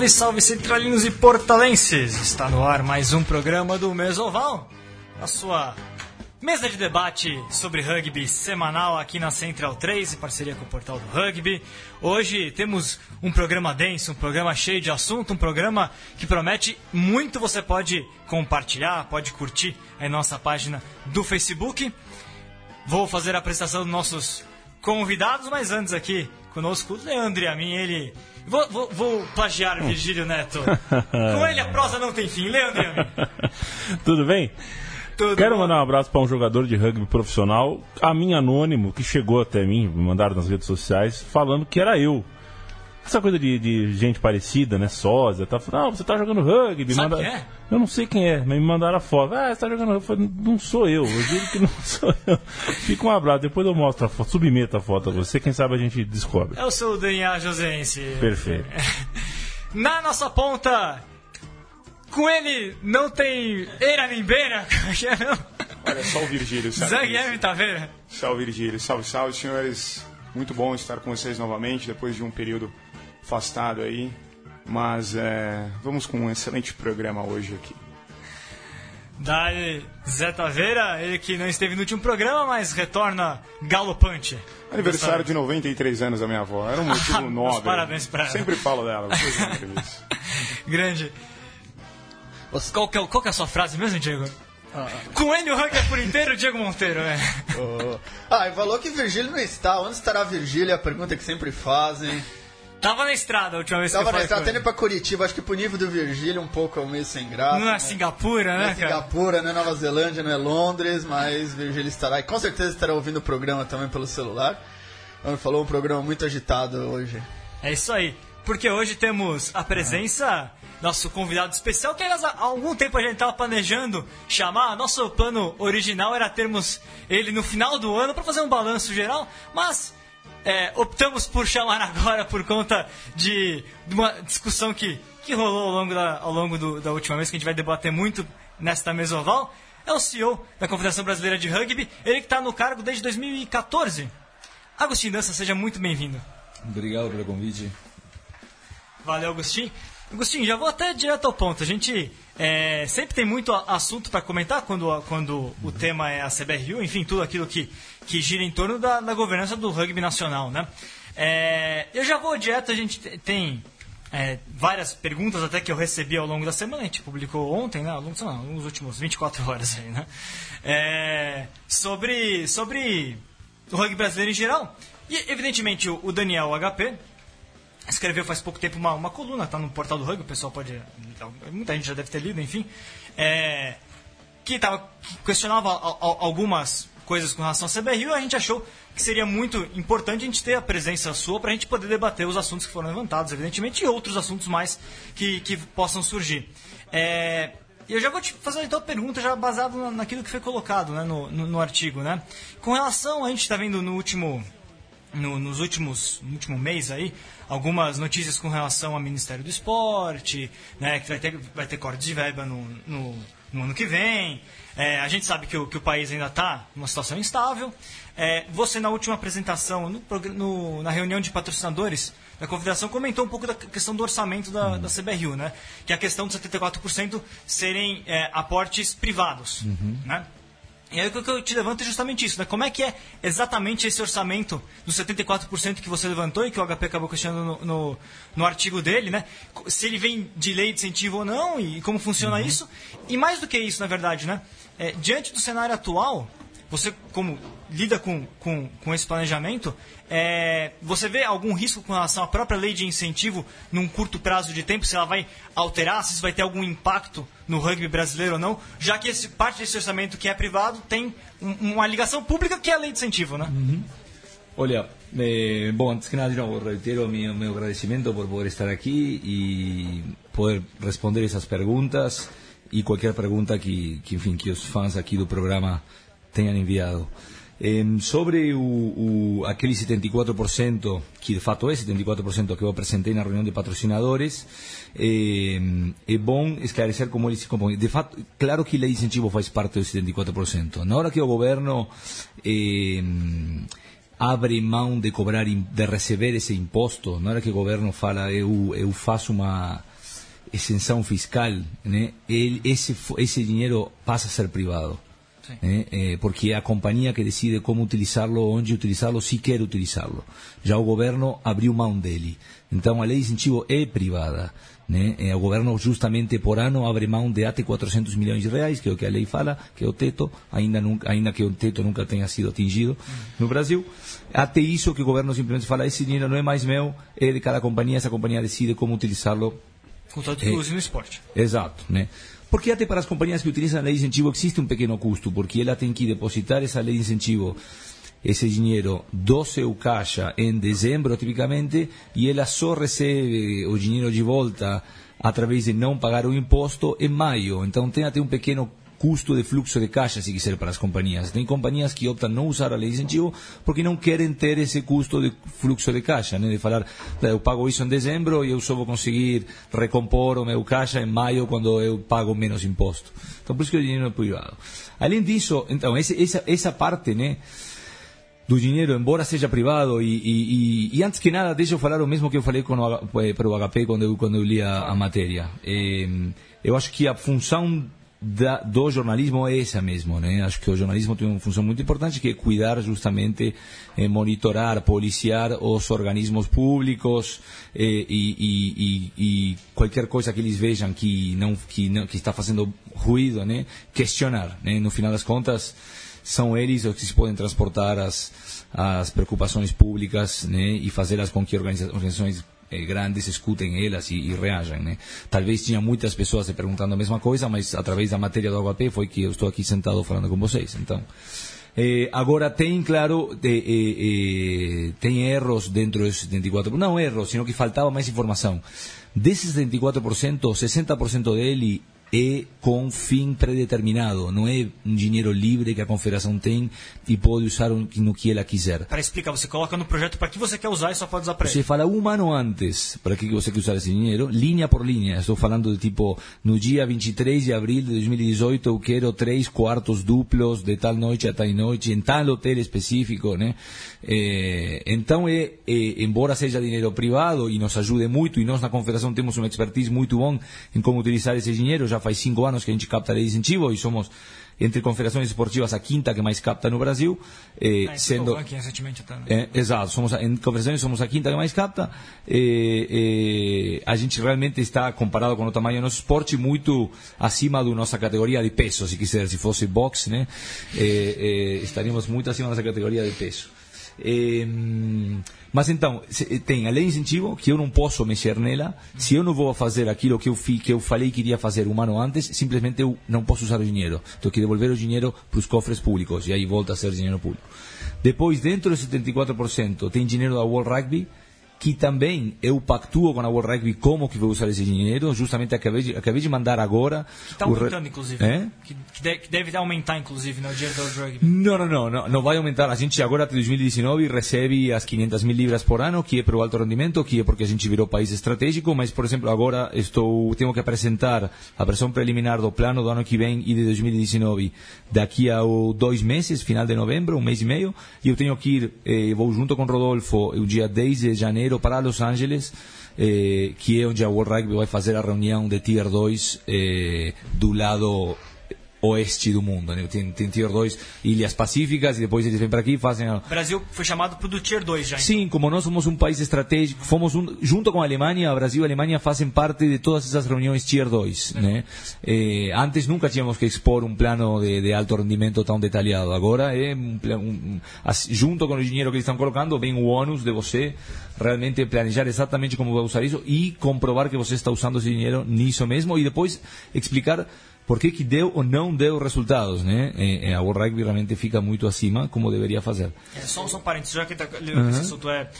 Salve, salve centralinos e portalenses! Está no ar mais um programa do Mesoval, a sua mesa de debate sobre rugby semanal aqui na Central 3, em parceria com o portal do rugby. Hoje temos um programa denso, um programa cheio de assunto, um programa que promete muito. Você pode compartilhar, pode curtir a nossa página do Facebook. Vou fazer a apresentação dos nossos convidados, mas antes aqui conosco, o Leandro e a mim, ele. Vou, vou, vou plagiar Virgílio Neto. Com ele a prosa não tem fim, Leandro e a mim. Tudo bem? Tudo Quero bom? mandar um abraço para um jogador de rugby profissional, a mim anônimo, que chegou até mim, me mandaram nas redes sociais, falando que era eu. Essa coisa de, de gente parecida, né? Sósia, tá falando, não, você tá jogando rugby. Sabe manda... quem é? Eu não sei quem é, mas me mandaram a foto. Ah, você tá jogando rugby. Eu falei, não sou eu, eu digo que não sou eu. Fica um abraço, depois eu mostro a foto, submeto a foto a você, quem sabe a gente descobre. Sou o Daniel Josense. Perfeito. Na nossa ponta, com ele não tem eira nem beira. é é? Olha, só o Virgílio, sabe? Zanguilherme Taveira. Salve, Virgílio. Salve, salve, senhores. Muito bom estar com vocês novamente, depois de um período afastado aí. Mas é, vamos com um excelente programa hoje aqui. Daí, Zé Taveira, ele que não esteve no último programa, mas retorna galopante. Aniversário de 93 anos da minha avó. Era um motivo Ah, nobre. parabéns pra ela. Sempre falo dela. entrevista. Grande. Qual que, é, qual que é a sua frase mesmo, Diego? Com ele o ranking é por inteiro, Diego Monteiro, né? Ah, e falou que Virgílio não está. Onde estará Virgílio? É a pergunta que sempre fazem. Tava na estrada a última vez Tava que eu na estrada, com até indo ele. pra Curitiba. Acho que pro nível do Virgílio um pouco meio sem graça. Não é né? Singapura, Não né, é cara? Singapura, não é Nova Zelândia, não é Londres, mas Virgílio estará. E com certeza estará ouvindo o programa também pelo celular. Ele falou um programa muito agitado hoje. É isso aí. Porque hoje temos a presença nosso convidado especial, que aliás, há algum tempo a gente estava planejando chamar. Nosso plano original era termos ele no final do ano para fazer um balanço geral, mas é, optamos por chamar agora por conta de, de uma discussão que, que rolou ao longo, da, ao longo do- da última vez, que a gente vai debater muito nesta mesa oval. É o CEO da Confederação Brasileira de Rugby, ele que está no cargo desde 2014. Agostinho Dança, seja muito bem-vindo. Obrigado pelo convite. Valeu, Agostinho. Agostinho, já vou até direto ao ponto. A gente é, sempre tem muito assunto para comentar quando, quando o tema é a CBRU, enfim, tudo aquilo que, que gira em torno da, da governança do rugby nacional, né? É, eu já vou direto, a gente te- tem é, várias perguntas até que eu recebi ao longo da semana, a gente publicou ontem, né? Ao longo, lá, nos últimos 24 horas aí, né? É, sobre, sobre o rugby brasileiro em geral. E, evidentemente, o, o Daniel HP, escreveu faz pouco tempo uma, uma coluna, tá no portal do Rugby, o pessoal pode. Muita gente já deve ter lido, enfim. É, que, tava, que questionava al- al- algumas coisas com relação à CBRU e a gente achou que seria muito importante a gente ter a presença sua para a gente poder debater os assuntos que foram levantados, evidentemente, e outros assuntos mais que, que possam surgir. É, eu já vou te fazer então a pergunta já baseado na- naquilo que foi colocado né, no, no, no artigo. Né? Com relação, a gente está vendo no último no- nos últimos no último mês aí algumas notícias com relação ao Ministério do Esporte, né, que vai ter vai ter corte de verba no, no, no ano que vem. É, a gente sabe que o, que o país ainda está numa situação instável. É, você na última apresentação no, no- na reunião de patrocinadores da confederação comentou um pouco da questão do orçamento da, da CBRU, né, que é a questão dos 74% serem é, aportes privados, né? E aí o que eu te levanto é justamente isso, né? Como é que é exatamente esse orçamento dos 74% que você levantou e que o HP acabou questionando no, no, no artigo dele, né? Se ele vem de lei de incentivo ou não e como funciona isso. E mais do que isso, na verdade, né? É, diante do cenário atual, você como lida com, com, com esse planejamento, é, você vê algum risco com relação à própria lei de incentivo num curto prazo de tempo, se ela vai alterar, se isso vai ter algum impacto no rugby brasileiro ou não, já que esse, parte desse orçamento que é privado tem um- uma ligação pública que é a lei de incentivo, né? Olha, eh, bom, antes que nada, novo, reitero mi, mi agradecimiento por poder estar aquí y poder responder esas preguntas y cualquier pregunta que, que enfim, que os fãs aqui do programa tenham enviado. Sobre o, o, aquele 74%, que de fato é 74% que eu apresentei na reunião de patrocinadores, eh, é bom esclarecer como ele se compõe. De fato, claro que a lei de incentivo faz parte do 74%. Na hora que o governo eh, abre mão de cobrar, de receber esse imposto, na hora que o governo fala eu, eu faço uma exenção fiscal, né, ele, esse, esse dinheiro passa a ser privado. Né, eh, porque é a companhia que decide como utilizá-lo, onde utilizá-lo, se quer utilizá-lo. Já o governo abriu mão dele. Então a lei de incentivo é privada. Né? Eh, O governo justamente por ano abre mão de até 400 milhões de reais, que é o que a lei fala, que é o teto, ainda, nunca, ainda que o teto nunca tenha sido atingido no Brasil. Até isso que o governo simplesmente fala, esse dinheiro não é mais meu, é de cada companhia, essa companhia decide como utilizá-lo Contanto que use no esporte. Exato, né? Porque até para as companhias que utilizam a lei de incentivo existe um pequeno custo, porque ela tem que depositar essa lei de incentivo, esse dinheiro do seu caixa em dezembro, tipicamente, e ela só recebe o dinheiro de volta através de não pagar o imposto em maio. Então tem até um pequeno custo de fluxo de caixa, se quiser, para as companhias. Tem companhias que optam não usar a lei de incentivo porque não querem ter esse custo de fluxo de caixa, né? de falar, "Eh, eu pago isso em dezembro e eu só vou conseguir recompor o meu caixa em maio quando eu pago menos imposto. Então, por isso que o dinheiro é privado. Além disso, então, esse, essa, essa parte, né? do dinheiro, embora seja privado, e, e, e, antes que nada, deixa eu falar o mesmo que eu falei com o, eh, para o HP quando eu, quando eu li a, a matéria. Eh, eu acho que a função da, do jornalismo é essa mesmo, né? Acho que o jornalismo tem uma função muito importante que é cuidar justamente, eh, monitorar, policiar os organismos públicos eh, e, e, e, e qualquer coisa que eles vejam que não que não que está fazendo ruído, né? Questionar, né? No final das contas são eles os que se podem transportar as, as preocupações públicas né, e fazê-las com que organiza- organizações eh, grandes escutem elas e, e reajam. Né? Talvez tinha muitas pessoas se perguntando a mesma coisa, mas através da matéria do HP foi que eu estou aqui sentado falando com vocês. Então, eh, agora tem, claro, eh, eh, tem erros dentro desses 74%. Não erros, sino que faltava mais informação. Desses 74%, 60% dele é com fim predeterminado, não é um dinheiro livre que a confederação tem e pode usar no que ela quiser. Para explicar, você coloca no projeto para que você quer usar e só pode usar para Você fala um ano antes para que você quer usar esse dinheiro, linha por linha. Estou falando de tipo, no dia 23 de abril de 2018 eu quero três quartos duplos de tal noite a tal noite, em tal hotel específico, né? Eh, então, é, é, embora seja dinheiro privado e nos ajude muito, e nós na confederação temos uma expertise muito bom em como utilizar esse dinheiro, já faz cinco anos que a gente capta de incentivo e somos entre confederações esportivas a quinta que mais capta no Brasil, eh, Ah, sendo ranking recentemente até, né? é, exato, somos, em conversações somos a quinta que mais capta. Eh, eh, a gente realmente está, comparado com o tamanho do nosso esporte, muito acima da nossa categoria de peso, se quiser, se fosse boxe, né? Eh, eh, estaríamos muito acima da nossa categoria de peso. Eh, mas então, se- tem a lei de incentivo, que eu não posso mexer nela. Se eu não vou fazer aquilo que eu, fi, que eu falei que iria fazer um ano antes, simplesmente eu não posso usar o dinheiro. Tenho que devolver o dinheiro para os cofres públicos, e aí volta a ser dinheiro público. Depois, dentro dos 74%, tem dinheiro da World Rugby, que também eu pactuo com a World Rugby como que vou usar esse dinheiro. Justamente acabei de, acabei de mandar agora. Que está o re- aumentando, inclusive. É? Que, que de- que deve aumentar, inclusive, né, o dinheiro do rugby. Não, não, não, não, não vai aumentar. A gente agora, até 2019, recebe as 500 mil libras por ano, que é para o alto rendimento, que é porque a gente virou país estratégico, mas, por exemplo, agora estou, tenho que apresentar a versão preliminar do plano do ano que vem e de 2019 daqui a o- dois meses, final de novembro, um mês e meio, e eu tenho que ir, eh, vou junto com Rodolfo, o dia 10 de janeiro para Los Angeles, eh, que é onde a World Rugby vai fazer a reunião de Tier 2 eh, do lado oeste do mundo. Né? Tem, tem Tier 2 ilhas pacíficas e depois eles vêm para aqui e fazem. a- O Brasil foi chamado pro do Tier 2 já. então. Sim, como nós somos um país estratégico, fomos um, junto com a Alemanha, Brasil e Alemanha fazem parte de todas essas reuniões Tier 2. Né? Eh, antes nunca tínhamos que expor um plano de, de alto rendimento tão detalhado. Agora é um, um, junto com o dinheiro que eles estão colocando, vem o ônus de você realmente planejar exatamente como vai usar isso e comprovar que você está usando esse dinheiro nisso mesmo e depois explicar por que, que deu ou não deu resultados, né? Eh, a World Rugby realmente fica muito acima, como deveria fazer. É, só, só um parênteses, já que tá, esse assunto é,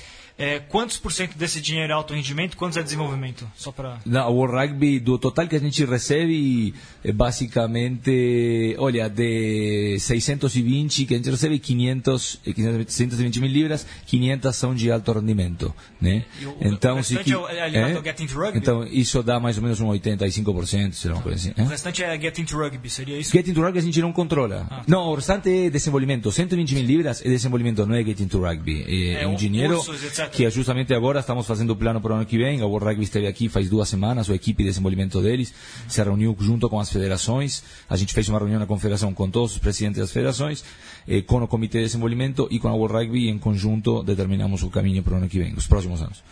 é, quantos por cento desse dinheiro é alto rendimento, quantos é desenvolvimento? Só para World Rugby, do total que a gente recebe, é basicamente, olha, de 620 que a gente recebe, 500, eh, 620 mil libras, 500 são de alto rendimento, né? O- então, o se restante é o- é Get Into Rugby? Então, isso dá mais ou menos um 85%, sei lá, uma coisa assim. o é? restante é Get Into Rugby, seria isso? Get into Rugby a gente não controla. Ah. Não, o restante é desenvolvimento. 120 mil libras é desenvolvimento, não é Get into Rugby. É, É, um o- dinheiro. cursos, etc. que justamente agora estamos fazendo o plano para o ano que vem. A World Rugby esteve aqui faz duas semanas, a equipe de desenvolvimento deles se reuniu junto com as federações. A gente fez uma reunião na confederação com todos os presidentes das federações, eh, com o comitê de desenvolvimento e com a World Rugby. E em conjunto determinamos o caminho para o ano que vem, os próximos anos.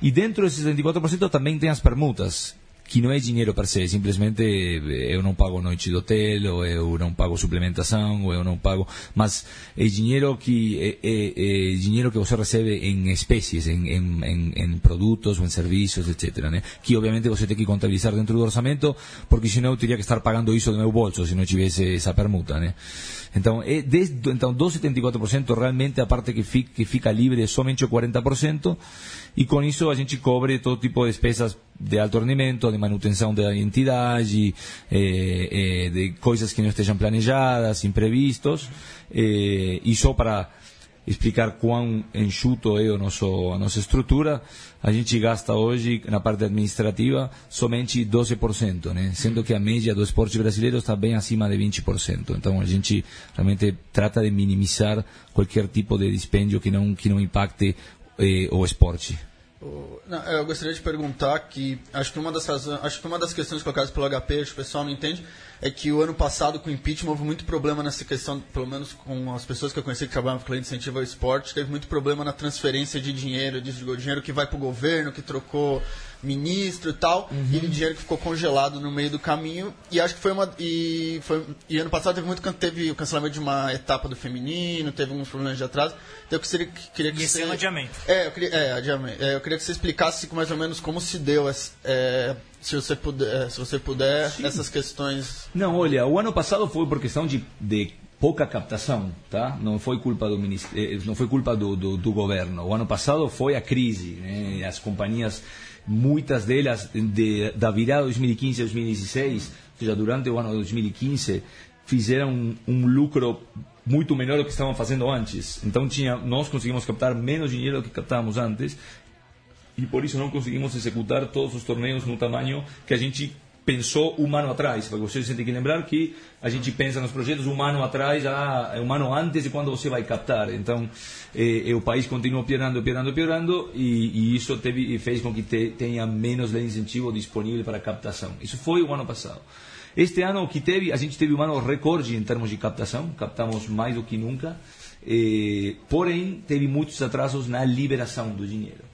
E dentro desses 74% também tem as permutas, que não é dinheiro per se, simplesmente eh, eu não pago noite de hotel, ou eu não pago suplementação, ou eu não pago, mas é dinheiro que é, é, é dinheiro que você recebe em espécies, em, em, em, em produtos ou em etc. Que obviamente você tem que contabilizar dentro do orçamento, porque senão eu teria que estar pagando isso do meu bolso se não tivesse essa permuta, né? Então, é desde, então do 74% realmente a parte que fica, que fica livre é somente o 40%, e com isso a gente cobre todo tipo de despesas de alto rendimento, de manutenção da entidade, eh, eh, de coisas que não estejam planejadas, imprevistos, eh, e só para explicar quão enxuto é o nosso, a nossa estrutura, a gente gasta hoje na parte administrativa somente 12%, né? sendo que a média do esporte brasileiro está bem acima de 20%. Então a gente realmente trata de minimizar qualquer tipo de dispêndio que não, que não impacte eh, o esporte. Não, eu gostaria de perguntar que acho que uma das razões, acho que uma das questões colocadas pelo HP, acho que o pessoal não entende, é que o ano passado com o impeachment houve muito problema nessa questão, pelo menos com as pessoas que eu conheci que trabalhavam com de incentivo ao esporte, teve muito problema na transferência de dinheiro, de dinheiro que vai para o governo, que trocou ministro e tal, uhum. e dinheiro que ficou congelado no meio do caminho. E acho que foi uma. E, foi, e ano passado teve muito teve o cancelamento de uma etapa do feminino, teve alguns problemas de atraso. Então eu queria, queria que e você. É um adiamento. É, eu queria, é, adiamento. É, eu queria que você explicasse mais ou menos como se deu é, se você puder, se você puder essas questões. Não, olha, o ano passado foi por questão de, de pouca captação, tá? Não foi culpa do ministério, não foi culpa do, do, do, governo. O ano passado foi a crise, né? As companhias muitas delas de, da virada 2015 a 2016, ou seja, durante o ano 2015, fizeram um, um lucro muito menor do que estavam fazendo antes. Então tinha, nós conseguimos captar menos dinheiro do que captávamos antes e por isso não conseguimos executar todos os torneios no tamanho que a gente pensou um ano atrás, porque vocês têm que lembrar que a gente pensa nos projetos um ano atrás, ah, um ano antes de quando você vai captar. Então, eh, o país continua piorando, piorando, piorando, e, e isso teve, fez com que te, tenha menos incentivo disponível para captação. Isso foi o ano passado. Este ano que teve, a gente teve um ano recorde em termos de captação, captamos mais do que nunca, eh, porém teve muitos atrasos na liberação do dinheiro.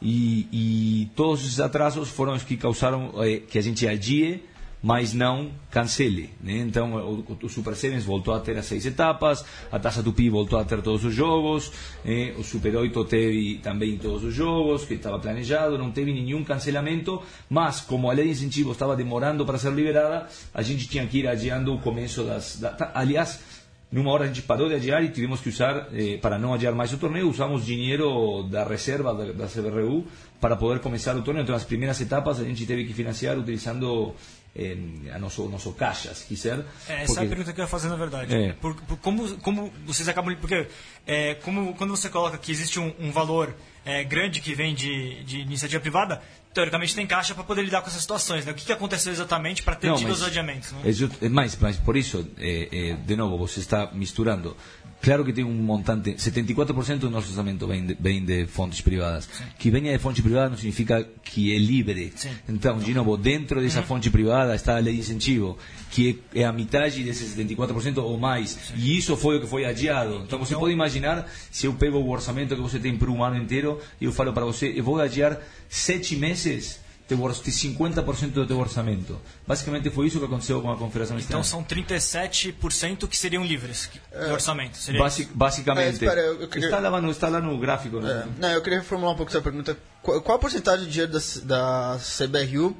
E, e todos esses atrasos foram os que causaram eh, que a gente adie, mas não cancele. Né? Então, o, o, Super Sevens voltou a ter as seis etapas, a Taça Tupi voltou a ter todos os jogos, eh, o Super 8 teve também todos os jogos, que estava planejado, não teve nenhum cancelamento, mas como a lei de incentivo estava demorando para ser liberada, a gente tinha que ir adiando o começo das... Da, aliás, numa hora a gente parou de adiar e tivemos que usar, eh, para não adiar mais o torneio, usamos dinheiro da reserva da, da CBRU para poder começar o torneio. Então, as primeiras etapas a gente teve que financiar utilizando eh, a nosso, nosso caixa, se quiser. É, essa porque... é a pergunta que eu ia fazer, na verdade. É. Por, por, como, como vocês acabam... Porque é, como, quando você coloca que existe um, um valor é, grande que vem de, de iniciativa privada, teoricamente tem caixa para poder lidar com essas situações. Né? O que, que aconteceu exatamente para ter não, tido os adiamentos? Né? É, mas, mas por isso, é, é, de novo, você está misturando Claro que tem um montante, 74% do nosso orçamento vem de, vem de fontes privadas. Sim. Que venha de fonte privada não significa que é livre. Sim. Então, de novo, dentro dessa uhum. fonte privada está a lei de incentivo, que é, a metade desses 74% ou mais. Sim. E isso foi o que foi adiado. Então, você pode imaginar, se eu pego o orçamento que você tem para um ano inteiro, e eu falo para você, eu vou adiar sete meses teu, 50% do teu orçamento. Basicamente foi isso que aconteceu com a Confederação Então são 37% que seriam livres do orçamento. Basic, basicamente. É, espera, eu queria... está, lá no, está lá no gráfico. Né? É, não, eu queria reformular um pouco essa pergunta. Qual, qual a porcentagem de dinheiro da, da CBRU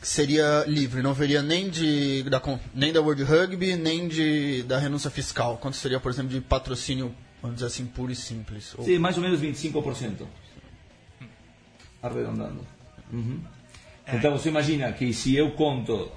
que seria livre? Não veria nem, de, da, nem da World Rugby, nem de, da renúncia fiscal? Quanto seria, por exemplo, de patrocínio, vamos dizer assim, puro e simples? Ou... Sim, mais ou menos 25%. Arredondando. Uhum. É. Então você imagina que se eu conto,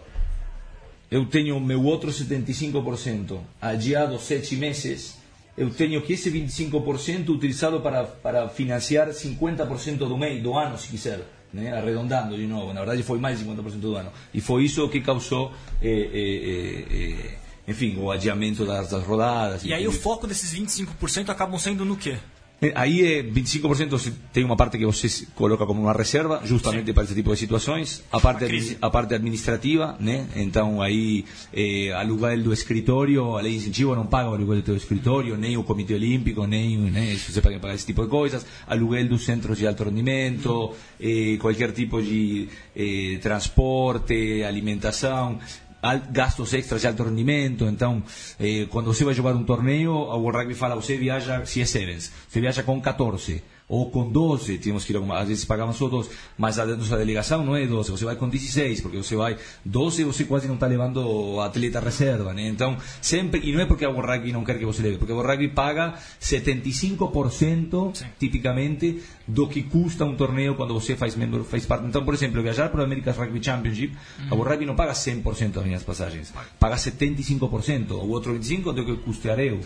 eu tenho meu outro 75% adiado sete meses, eu tenho que esse 25% utilizado para, para financiar 50% do mês, do ano, se quiser. Né? arredondando de novo, na verdade foi mais de 50% do ano. E foi isso que causou, eh, eh, eh, enfim, o adiamento das, das rodadas. E, e aí o foco desses 25% acabam sendo no quê? Eh, Aí é 25% se- tem uma parte que você coloca como uma reserva, justamente para esse tipo de situações. A parte, admi- a parte administrativa, né? Então aí eh, aluguel do escritório, a lei de incentivo não paga o aluguel do teu escritório, nem o Comitê Olímpico, nem né, isso você paga pagar esse tipo de coisas. Aluguel dos centros de alto rendimento, eh, qualquer tipo de eh, transporte, alimentação. Gastos extras de alto rendimento. Então, eh, quando você vai jogar um torneio, o Rugby fala, você viaja, se é Sevens, você viaja com 14 ou com 12, tínhamos que ir, com- às vezes pagavam só 12, mas a nossa delegação não é 12, você vai com 16, porque você vai 12 você quase não está levando atleta reserva, né? Então, sempre, e não é porque a World Rugby não quer que você leve, porque a World Rugby paga 75% tipicamente do que custa um torneio quando você faz membro, faz parte. Então, por exemplo, viajar para o America's Rugby Championship, a World Rugby não paga 100% das minhas passagens, paga 75%, o outro 25% do que custearei eu.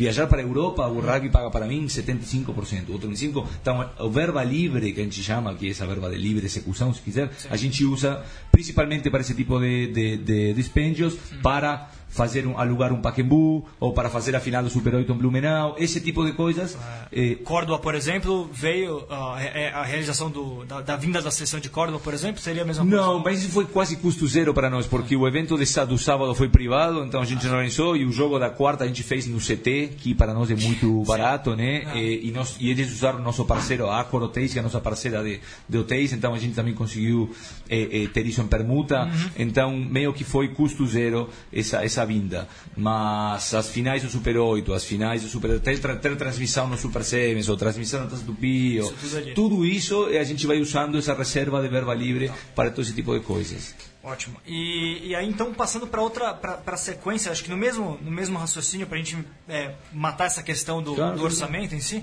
Viajar para a Europa, o rugby paga para mim 75%, o outro 25%. Então, o verba livre, que a gente chama, que é essa verba de livre execução, se quiser, a gente usa principalmente para esse tipo de, de, de dispêndios para fazer um, alugar um Paquembu ou para fazer a final do Super 8 em Blumenau, esse tipo de coisas. eh, Córdoba, por exemplo, veio ah, é- é a realização do, da, da vinda da seleção de Córdoba, por exemplo, seria a mesma coisa? Não, mas isso foi quase custo zero para nós, porque o evento de do sábado foi privado, então a gente não organizou, e o jogo da quarta a gente fez no CT, que para nós é muito barato, né? E, e, nós, e eles usaram nosso parceiro, a Accor Hotéis, que é a nossa parceira de, de hotéis, então a gente também conseguiu eh, eh, ter isso em permuta, então meio que foi custo zero essa, essa vinda. Mas as finais do Super 8, as finais do Super... Ter, ter transmissão no Super Sevens, ou transmissão no Taça do Pio, Isso tudo isso a gente vai usando essa reserva de verba livre para todo esse tipo de coisas. Ótimo. E, e aí, então, passando para outra para sequência, acho que no mesmo, no mesmo raciocínio, para a gente é, matar essa questão do, Claro, do orçamento em si,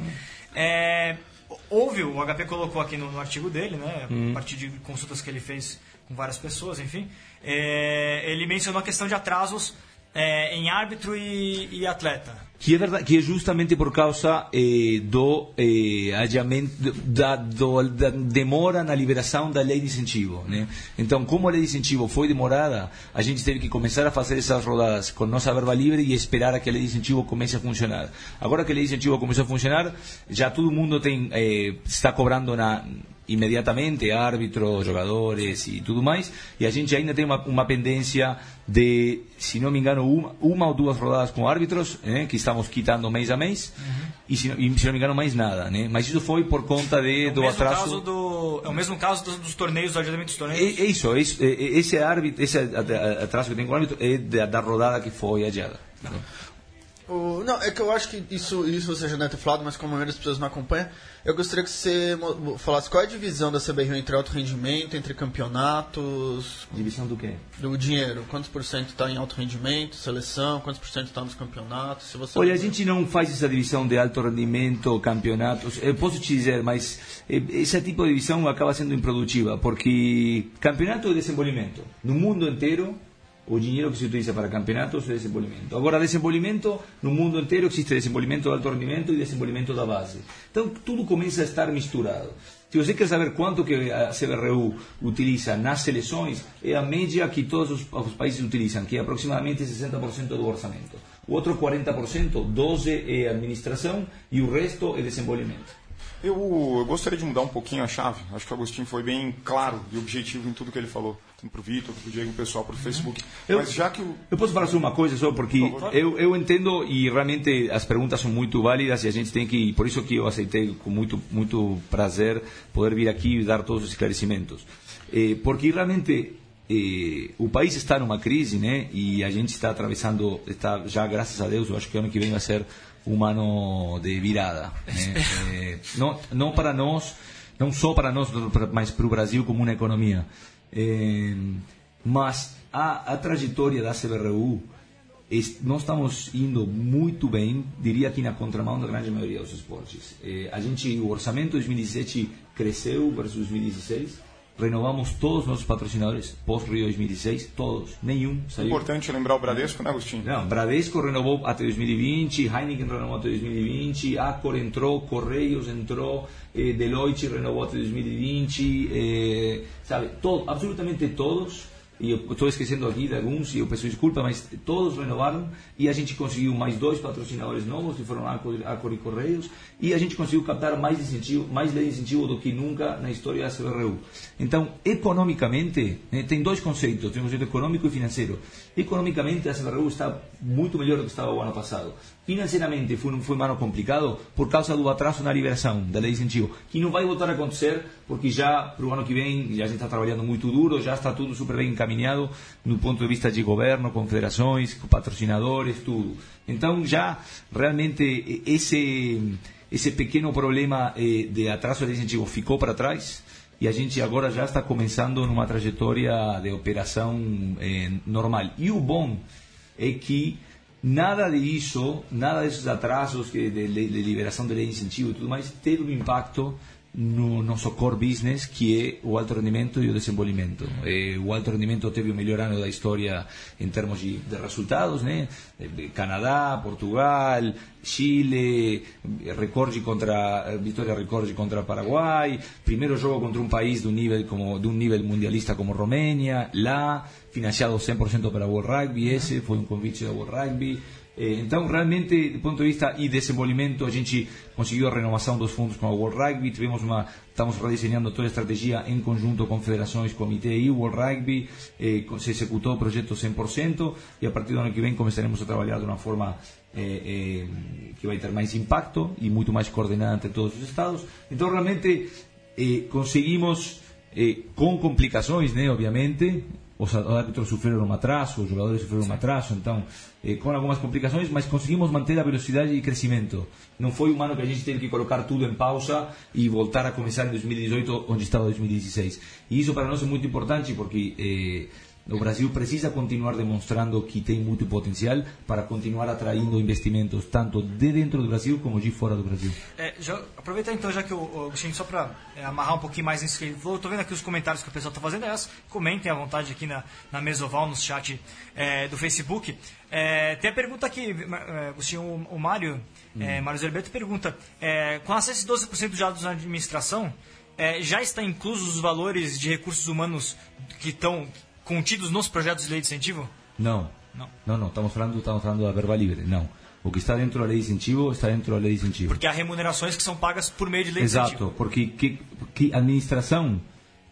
é, houve, o HP colocou aqui no, no artigo dele, né, Hum. a partir de consultas que ele fez com várias pessoas, enfim, é, ele mencionou a questão de atrasos é, em árbitro e, e atleta. Que é, verdade, que é justamente por causa eh, do eh, adiamento, da, do, da demora na liberação da lei de incentivo. Né? Então, como a lei de incentivo foi demorada, a gente teve que começar a fazer essas rodadas com nossa verba livre e esperar a que a lei de incentivo comece a funcionar. Agora que a lei de incentivo começou a funcionar, já todo mundo tem, eh, está cobrando na imediatamente árbitros, jogadores e tudo mais, e a gente ainda tem uma, uma pendência de, se não me engano, uma, uma ou duas rodadas com árbitros, né, que estamos quitando mês a mês, e, se, não- e se não me engano mais nada, né? Mas isso foi por conta de, É do atraso. caso do, é o mesmo caso dos, dos torneios, do adiamento dos torneios. É, é isso, é esse árbitro, esse atraso que tem com o árbitro é da, da rodada que foi adiada. O- não, é que eu acho que isso, isso você já deve ter falado, mas como a maioria das pessoas não acompanha, eu gostaria que você falasse qual é a divisão da CBRU entre alto rendimento, entre campeonatos, Divisão do quê? do dinheiro. Quantos por cento está em alto rendimento, seleção, quantos por cento está nos campeonatos? Se você Olha, a gente não faz essa divisão de alto rendimento, campeonatos. Eu posso te dizer, mas eh, esse tipo de divisão acaba sendo improdutiva, porque campeonato é desenvolvimento. No mundo inteiro, o dinheiro que se utiliza para campeonatos é desenvolvimento. Agora, desenvolvimento, no mundo inteiro existe desenvolvimento de alto rendimento e desenvolvimento da base. Então, tudo começa a estar misturado. Se você quer saber quanto que a CBRU utiliza nas seleções, é a média que todos os, os países utilizam, que é aproximadamente 60% do orçamento. O outro 40%, 12% é administração e o resto é desenvolvimento. Eu, eu gostaria de mudar um pouquinho a chave. Acho que o Agostinho foi bem claro e objetivo em tudo que ele falou. Tanto para o Vitor, para o Diego, pessoal, para o Facebook. Eu- Mas já que o. Eu posso falar só uma coisa só porque eu, eu entendo e realmente as perguntas são muito válidas e a gente tem que por isso que eu aceitei com muito muito prazer poder vir aqui e dar todos os esclarecimentos Eh, porque realmente eh, o país está numa crise né e a gente está atravessando está já graças a Deus eu acho que ano que vem vai ser um ano de virada né? Eh, não não para nós não só para nós mas para o Brasil como uma economia Eh, mas a, a trajetória da CBRU, nós estamos indo muito bem, diria que na contramão da grande maioria dos esportes. Eh, a gente, o orçamento de 2017 cresceu versus 2016, renovamos todos os nossos patrocinadores pós-Rio 2016, todos, nenhum saiu. Importante lembrar o Bradesco, né, Agostinho? Não, Bradesco renovou até 2020, Heineken renovou até 2020, Accor entrou, Correios entrou, eh, Deloitte renovou até 2020, eh, sabe, todo, absolutamente todos e eu estou esquecendo aqui de alguns e eu peço desculpa, mas todos renovaram e a gente conseguiu mais dois patrocinadores novos que foram a Acor e Correios e a gente conseguiu captar mais incentivo, mais lei incentivo do que nunca na história da CBRU. Então, economicamente, né, tem dois conceitos, tem um conceito econômico e financeiro. Economicamente, a CBRU está muito melhor do que estava o ano passado. Financeiramente, foi, foi um ano complicado por causa do atraso na liberação da lei de incentivo, que não vai voltar a acontecer porque já para o ano que vem já a gente está trabalhando muito duro, já está tudo super bem encaminhado no ponto de vista de governo, confederações, patrocinadores, tudo. Então já realmente esse esse pequeno problema eh, de atraso de incentivo ficou para trás e a gente agora já está começando numa trajetória de operação eh, normal. E o bom é que nada disso, nada desses atrasos de, de, de liberação de lei de incentivo e tudo mais, teve um impacto no nosso core business, que é o alto rendimento e o desenvolvimento. Eh, o alto rendimento teve o melhor ano da história em termos de, de resultados, né? Canadá, Portugal, Chile, recorde contra vitória recorde contra Paraguai, primeiro jogo contra um país de um nível como de um nível mundialista como Romênia, lá financiado 100% para World Rugby, esse foi um convite da World Rugby. Eh, então, realmente, do ponto de vista e desenvolvimento, a gente conseguiu a renovação dos fundos com a World Rugby, tivemos uma, estamos redesenhando toda a estratégia em conjunto com federações, comitê e World Rugby, eh, se executou o projeto 100% e a partir do ano que vem começaremos a trabalhar de uma forma eh, eh, que vai ter mais impacto e muito mais coordenada entre todos os estados. Então, realmente, eh, conseguimos, eh, com complicações, né, obviamente, os árbitros sofreram um atraso, os jogadores sofreram um atraso, então, eh, com algumas complicações, mas conseguimos manter a velocidade de crescimento. Não foi um ano que a gente teve que colocar tudo em pausa e voltar a começar em 2018, onde estava 2016. E isso para nós é muito importante, porque eh, o Brasil precisa continuar demonstrando que tem muito potencial para continuar atraindo investimentos tanto de dentro do Brasil como de fora do Brasil. É, já, aproveitar então, já que o Agostinho, só para é, amarrar um pouquinho mais nisso que ele falou, estou vendo aqui os comentários que o pessoal está fazendo, comentem à vontade aqui na, na Mesoval, no chat é, do Facebook. É, tem a pergunta aqui, é, Agostinho, o, o Mário, hum. é, Mário Zerbeto pergunta, com acesso a esses 12% de dados na administração, já está inclusos os valores de recursos humanos que estão contidos nos projetos de lei de incentivo? Não. Não, não, não estamos falando, estamos falando da verba livre, não. O que está dentro da lei de incentivo está dentro da lei de incentivo. Porque há remunerações que são pagas por meio de lei Exato, de incentivo. Exato, porque que, que administração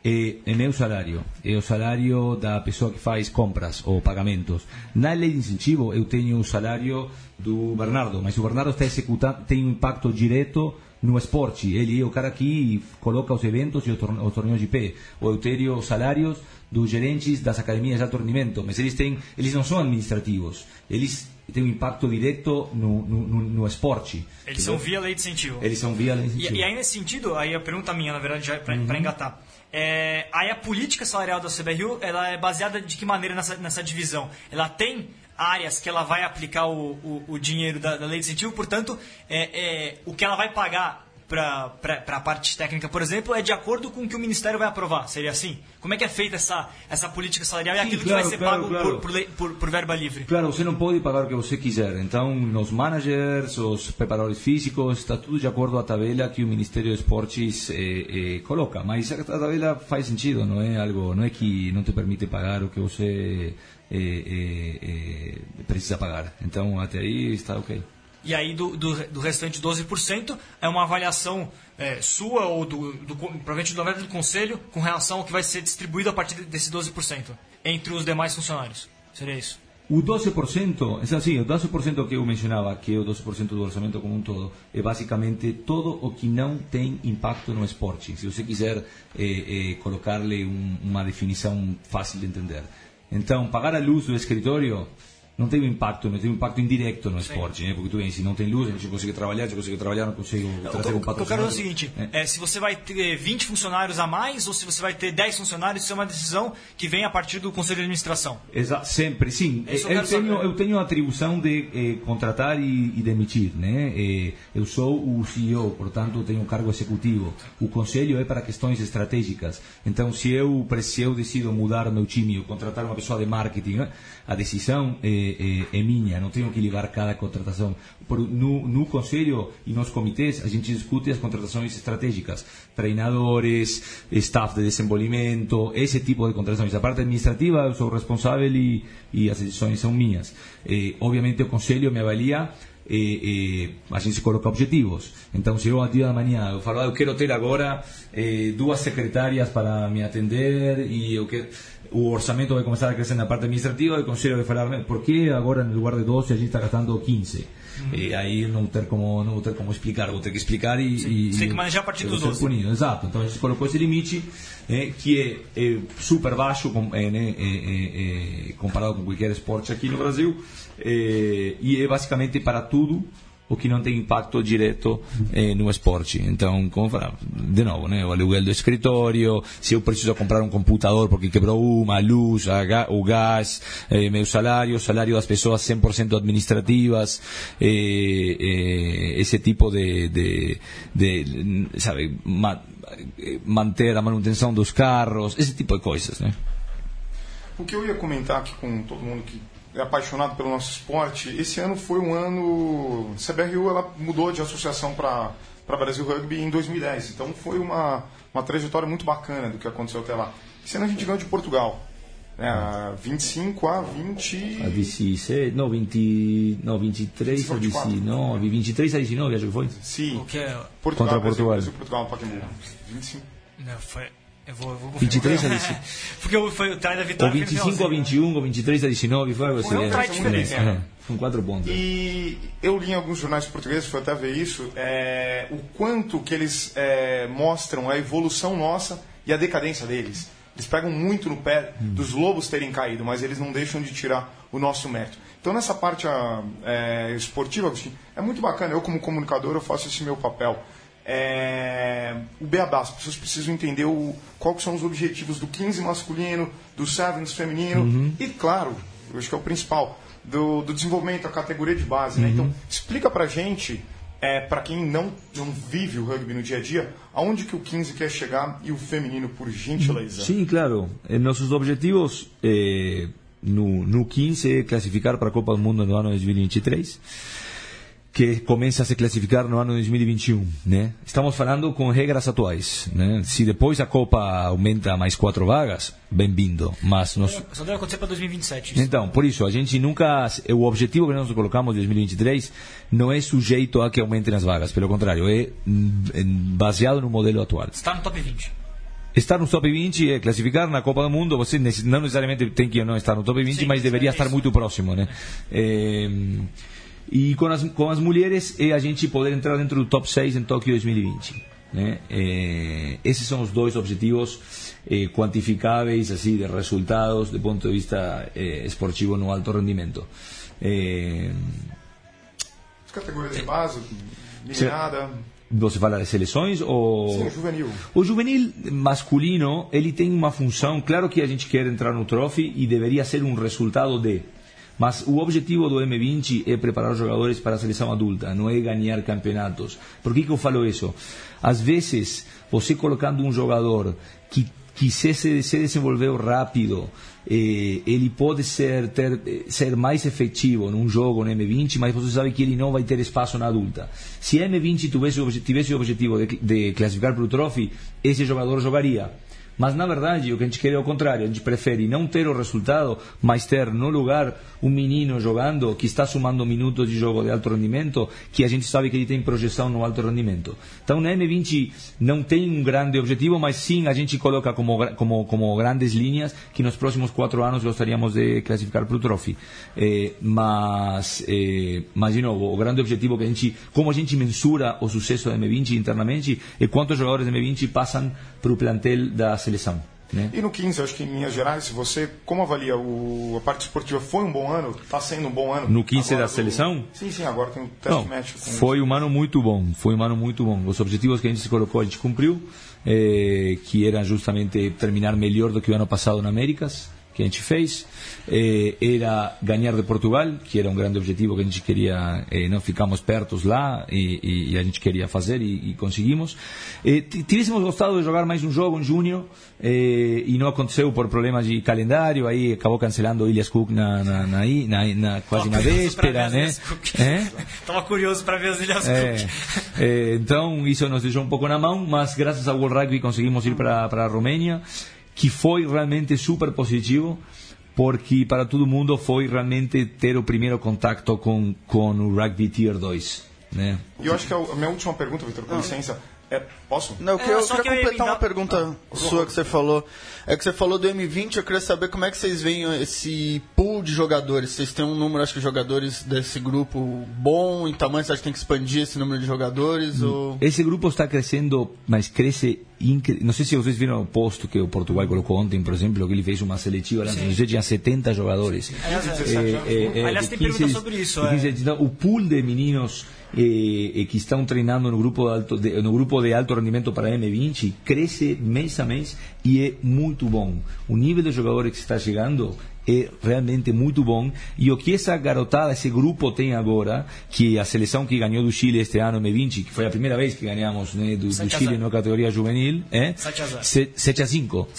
é, é meu salário, é o salário da pessoa que faz compras ou pagamentos. Na lei de incentivo eu tenho o salário do Bernardo, mas o Bernardo está executando, tem um impacto direto no esporte. Ele é o cara que coloca os eventos e os torneios de pé. Ou eu tenho salários dos gerentes das academias de alto rendimento, mas eles têm, eles não são administrativos, eles têm um impacto direto no, no, no esporte. Eles são via lei de incentivo. Eles são via lei de incentivo. E, e aí nesse sentido, aí a pergunta minha, na verdade, já para uhum. engatar. É, aí a política salarial da CBRU, ela é baseada de que maneira nessa, nessa divisão? Ela tem áreas que ela vai aplicar o, o, o dinheiro da, da, lei de incentivo, portanto, é, é, o que ela vai pagar para a parte técnica, por exemplo, é de acordo com o que o Ministério vai aprovar. Seria assim? Como é que é feita essa, essa política salarial e aquilo claro, que vai ser claro, pago claro. Por, por, por, por, verba livre? Claro, você não pode pagar o que você quiser. Então, os managers, os preparadores físicos, está tudo de acordo à tabela que o Ministério de Esportes eh, eh, coloca. Mas a tabela faz sentido, não é algo, não é que não te permite pagar o que você eh, precisa pagar. Então, até aí está ok. E aí do, do, do restante 12% é uma avaliação é, sua ou do, do, provavelmente do do conselho com relação ao que vai ser distribuído a partir desse 12% entre os demais funcionários. Seria isso? O 12%, é assim, o 12% que eu mencionava, que é o 12% do orçamento como um todo, é basicamente todo o que não tem impacto no esporte. Se você quiser é, é, colocar-lhe um, uma definição fácil de entender. Então, pagar a luz do escritório não tem um impacto, não tem um impacto indireto no esporte, né? porque tu vem, se não tem luz, a gente consegue trabalhar, gente consegue trabalhar, não consegue trazer um patrocínio. Eu quero é o seguinte, é. É, se você vai ter 20 funcionários a mais ou se você vai ter 10 funcionários, isso é uma decisão que vem a partir do Conselho de Administração. Exato, sempre, sim. Eu, eu, tenho, eu tenho a atribuição de eh, contratar e, e, demitir, né? Eh, eu sou o CEO, portanto tenho um cargo executivo. O Conselho é para questões estratégicas. Então, se eu, se eu decido mudar meu time ou contratar uma pessoa de marketing, a decisão é é, é, minha, não tenho que ligar cada contratação. Por, no, no conselho e nos comitês, a gente discute as contratações estratégicas, treinadores, staff de desenvolvimento, esse tipo de contratações. A parte administrativa, eu sou responsável e, e as decisões são minhas. Eh, obviamente, o conselho me avalia eh, eh, a gente coloca objetivos. Então, se eu a dia da manhã eu falo, ah, eu quero ter agora eh, duas secretárias para me atender e eu quero o orçamento vai começar a crescer na parte administrativa, o conselho vai falar, por que agora no lugar de 12 a gente está gastando 15? Uhum. E aí não ter como não ter como explicar, vou ter que explicar e, Sim, e tem que manejar a partir dos 12. Punido. Exato. Então a gente colocou esse limite eh, que é, é, super baixo com, é, né, é, comparado com qualquer esporte aqui no Brasil e é basicamente para tudo o que não tem impacto direto eh, no esporte. Então, como falar, de novo, né, o aluguel do escritório, se eu preciso comprar um computador porque quebrou uma, a luz, a, o gás, eh, meu salário, o salário das pessoas 100% administrativas, eh, eh, esse tipo de, de, de sabe, ma, manter a manutenção dos carros, esse tipo de coisas, né? O que eu ia comentar aqui com todo mundo que é apaixonado pelo nosso esporte, esse ano foi um ano. A CBRU ela mudou de associação para Brasil Rugby em 2010. Então foi uma, uma trajetória muito bacana do que aconteceu até lá. Esse ano a gente ganhou de Portugal. Né, 25 a 20. A 26, não, 20, não 23 a 19, 23 a 19, acho que foi. Sim. O que é? Portugal, Contra Portugal. Brasil, Portugal no Pacaembu. 25. Não, foi. Eu vou, eu vou 23 a 19. Porque foi o try da vitória. Ou 25 a 21, ou 23 a 19, foi você. Foi um try diferente. É, é, com quatro pontos. E eu li em alguns jornais portugueses, foi até ver isso, é, o quanto que eles é, mostram a evolução nossa e a decadência deles. Eles pegam muito no pé dos lobos terem caído, mas eles não deixam de tirar o nosso mérito. Então, nessa parte é, esportiva, Agostinho, é muito bacana. Eu, como comunicador, eu faço esse meu papel é, o beabá. As pessoas precisam entender o, quais são os objetivos do 15 masculino, do Sevens feminino uhum. e, claro, eu acho que é o principal, do, do desenvolvimento da categoria de base. Né? Uhum. Né? Então, explica pra gente, é, para quem não, não vive o rugby no dia a dia, aonde que o 15 quer chegar e o feminino, por gentileza. Sim, claro. Eh, nossos objetivos eh, no, no 15 é classificar para a Copa do Mundo no ano 2023 que começa a se classificar no ano 2021, né? Estamos falando com regras atuais, né? Se depois a Copa aumenta mais quatro vagas, bem-vindo, mas nós... Só deve acontecer para 2027. Isso. Então, por isso, a gente nunca... O objetivo que nós colocamos em 2023 não é sujeito a que aumentem as vagas, pelo contrário, é baseado no modelo atual. Está no top 20 estar no top 20 é classificar na Copa do Mundo. Você não necessariamente tem que não estar no top 20, Sim, mas deveria é estar muito próximo, né? É, e com as, com as mulheres é a gente poder entrar dentro do top 6 em Tóquio 2020. Né? É, esses são os dois objetivos quantificáveis assim de resultados do ponto de vista esportivo no alto rendimento. As categorias de base, meninada. Você fala de seleções ou Sim, o juvenil? O juvenil masculino ele tem uma função. Claro que a gente quer entrar no trophy e deveria ser um resultado de mas o objetivo do M20 é preparar os jogadores para a seleção adulta, não é ganhar campeonatos. Por que, que eu falo isso? Às vezes, você colocando um jogador que, que se, se desenvolveu rápido, eh, ele pode ser, ter, ser mais efetivo num jogo no M20, mas você sabe que ele não vai ter espaço na adulta. Se a M20 tivesse, tivesse o objetivo de, de classificar para o trophy, esse jogador jogaria mas na verdade o que a gente quer é o contrário, a gente prefere não ter o resultado, mas ter no lugar um menino jogando que está sumando minutos de jogo de alto rendimento, que a gente sabe que ele tem projeção no alto rendimento. Então na M20 não tem um grande objetivo, mas sim a gente coloca como, como, como grandes linhas que nos próximos quatro anos gostaríamos de classificar para o Trophy. Eh, mas, eh, mas de novo, o grande objetivo que a gente, como a gente mensura o sucesso da M20 internamente, é quantos jogadores da M20 passam para o plantel da seleção. Né? E no 15, acho que em linhas gerais, você como avalia o, a parte esportiva? Foi um bom ano? Está sendo um bom ano? No 15 da seleção? Sim, sim, agora tem o teste Não, match. Foi um ano muito bom, foi um ano muito bom. Os objetivos que a gente se colocou, a gente cumpriu, eh, que era justamente terminar melhor do que o ano passado na Américas, que a gente fez eh, era ganhar de Portugal, que era um grande objetivo que a gente queria, eh, não ficamos pertos lá e, e, e a gente queria fazer e, e conseguimos. Eh, tivéssemos gostado de jogar mais um jogo em junho eh, e não aconteceu por problemas de calendário, aí acabou cancelando o Ilhas Cook na, na, na, na, na quase na véspera, né? Estava curioso para ver as Ilhas Cook. Eh, então isso nos deixou um pouco na mão, mas graças ao World Rugby conseguimos ir para a Romênia que foi realmente super positivo porque para todo mundo foi realmente ter o primeiro contato com, com o Rugby Tier 2. Né? E eu acho que a minha última pergunta, Vitor, com licença, é, posso? Não, eu, é, eu queria completar uma pergunta ah, sua que você falou. É que você falou do M20, eu queria saber como é que vocês veem esse pool de jogadores. Vocês têm um número, acho que, de jogadores desse grupo bom em tamanho? Você acha que tem que expandir esse número de jogadores? Hum. Ou... Esse grupo está crescendo, mas cresce incrível. Não sei se vocês viram o posto que o Portugal colocou ontem, por exemplo, que ele fez uma seletiva. Você tinha 70 jogadores. Aliás, é, é, é, Aliás tem 15, pergunta sobre isso. 15, é. o pool de meninos eh, que estão treinando no grupo, de alto, de, no grupo de alto rendimento para M20 cresce mês a mês e é muito bom. O nível de jogadores que está chegando é realmente muito bom. E o que essa garotada, esse grupo tem agora, que a seleção que ganhou do Chile este ano, M20, que foi a primeira vez que ganhamos né, do, do Chile na categoria juvenil, é 7 a 5.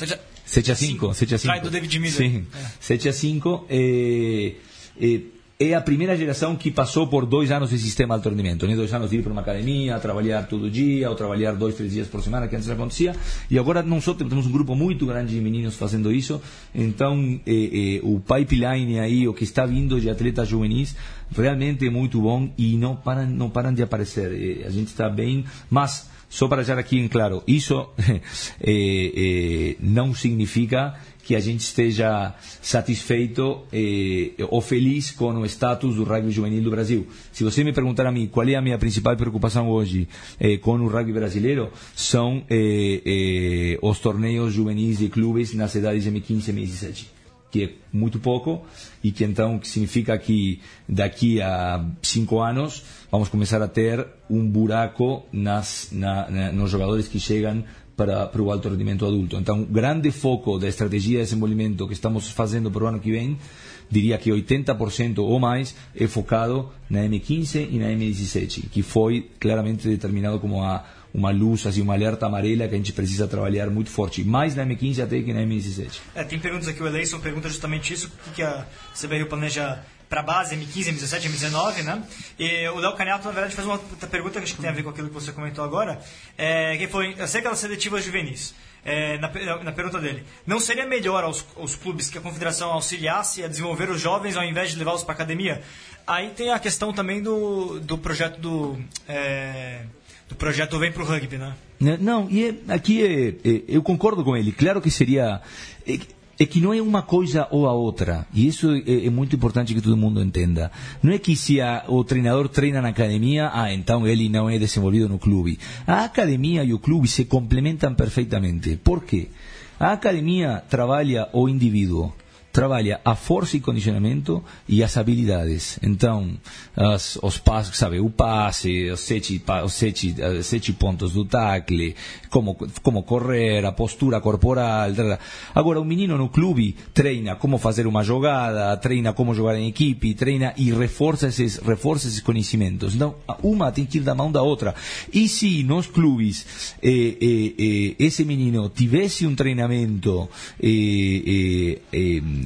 7 a 5. 7 a 5. Trai do David Miller. Sim. 7 a 5. Eh, eh, é a primeira geração que passou por dois anos de sistema de alto rendimento. Né? Dois anos de ir para uma academia, trabalhar todo dia, ou trabalhar dois, três dias por semana, que antes acontecia. E agora não só temos um grupo muito grande de meninos fazendo isso, então eh, eh, o pipeline aí, o que está vindo de atletas juvenis, realmente é muito bom e não param, não param de aparecer. Eh, a gente está bem, mas só para deixar aqui em claro, isso não significa que a gente esteja satisfeito eh, ou feliz com o status do rugby juvenil do Brasil. Se você me perguntar a mim qual é a minha principal preocupação hoje eh, com o rugby brasileiro, são eh, eh os torneios juvenis de clubes nas idades de M15 e M17 que é muito pouco e que então significa que daqui a cinco anos vamos começar a ter um buraco nas, na, na, nos jogadores que chegam para, para o alto rendimento adulto. Então, grande foco da estratégia de desenvolvimento que estamos fazendo para o ano que vem, diria que 80% ou mais é focado na M15 e na M17, que foi claramente determinado como a, uma luz, assim, uma alerta amarela que a gente precisa trabalhar muito forte, mais na M15 até que na M17. É, tem perguntas aqui, o Eleison pergunta justamente isso, o que a CBRU planeja para base M15, M17, M19, né? E o Léo Caniato, na verdade, faz uma pergunta que acho que tem a ver com aquilo que você comentou agora, é, que foi acerca das seletivas juvenis. É, na, na, pergunta dele, não seria melhor aos, aos, clubes que a confederação auxiliasse a desenvolver os jovens ao invés de levá-los para academia? Aí tem a questão também do, do projeto do, é, do projeto Vem para o Rugby, né? Não, e é, aqui é, é, eu concordo com ele. Claro que seria é, que não é uma coisa ou a outra. E isso é, é, muito importante que todo mundo entenda. Não é que se a, o treinador treina na academia, ah, então ele não é desenvolvido no clube. A academia e o clube se complementam perfeitamente. Por quê? A academia trabalha o indivíduo trabalha a força e condicionamento e as habilidades. Então, as, os passos, sabe, o passe, os sete, os sete, os sete pontos do tackle, como, como correr, a postura corporal. Agora, o menino no clube treina como fazer uma jogada, treina como jogar em equipe, treina e reforça esses, reforça esses conhecimentos. Então, uma tem que ir da mão da outra. E se nos clubes eh, eh, eh, esse menino tivesse um treinamento eh, eh, eh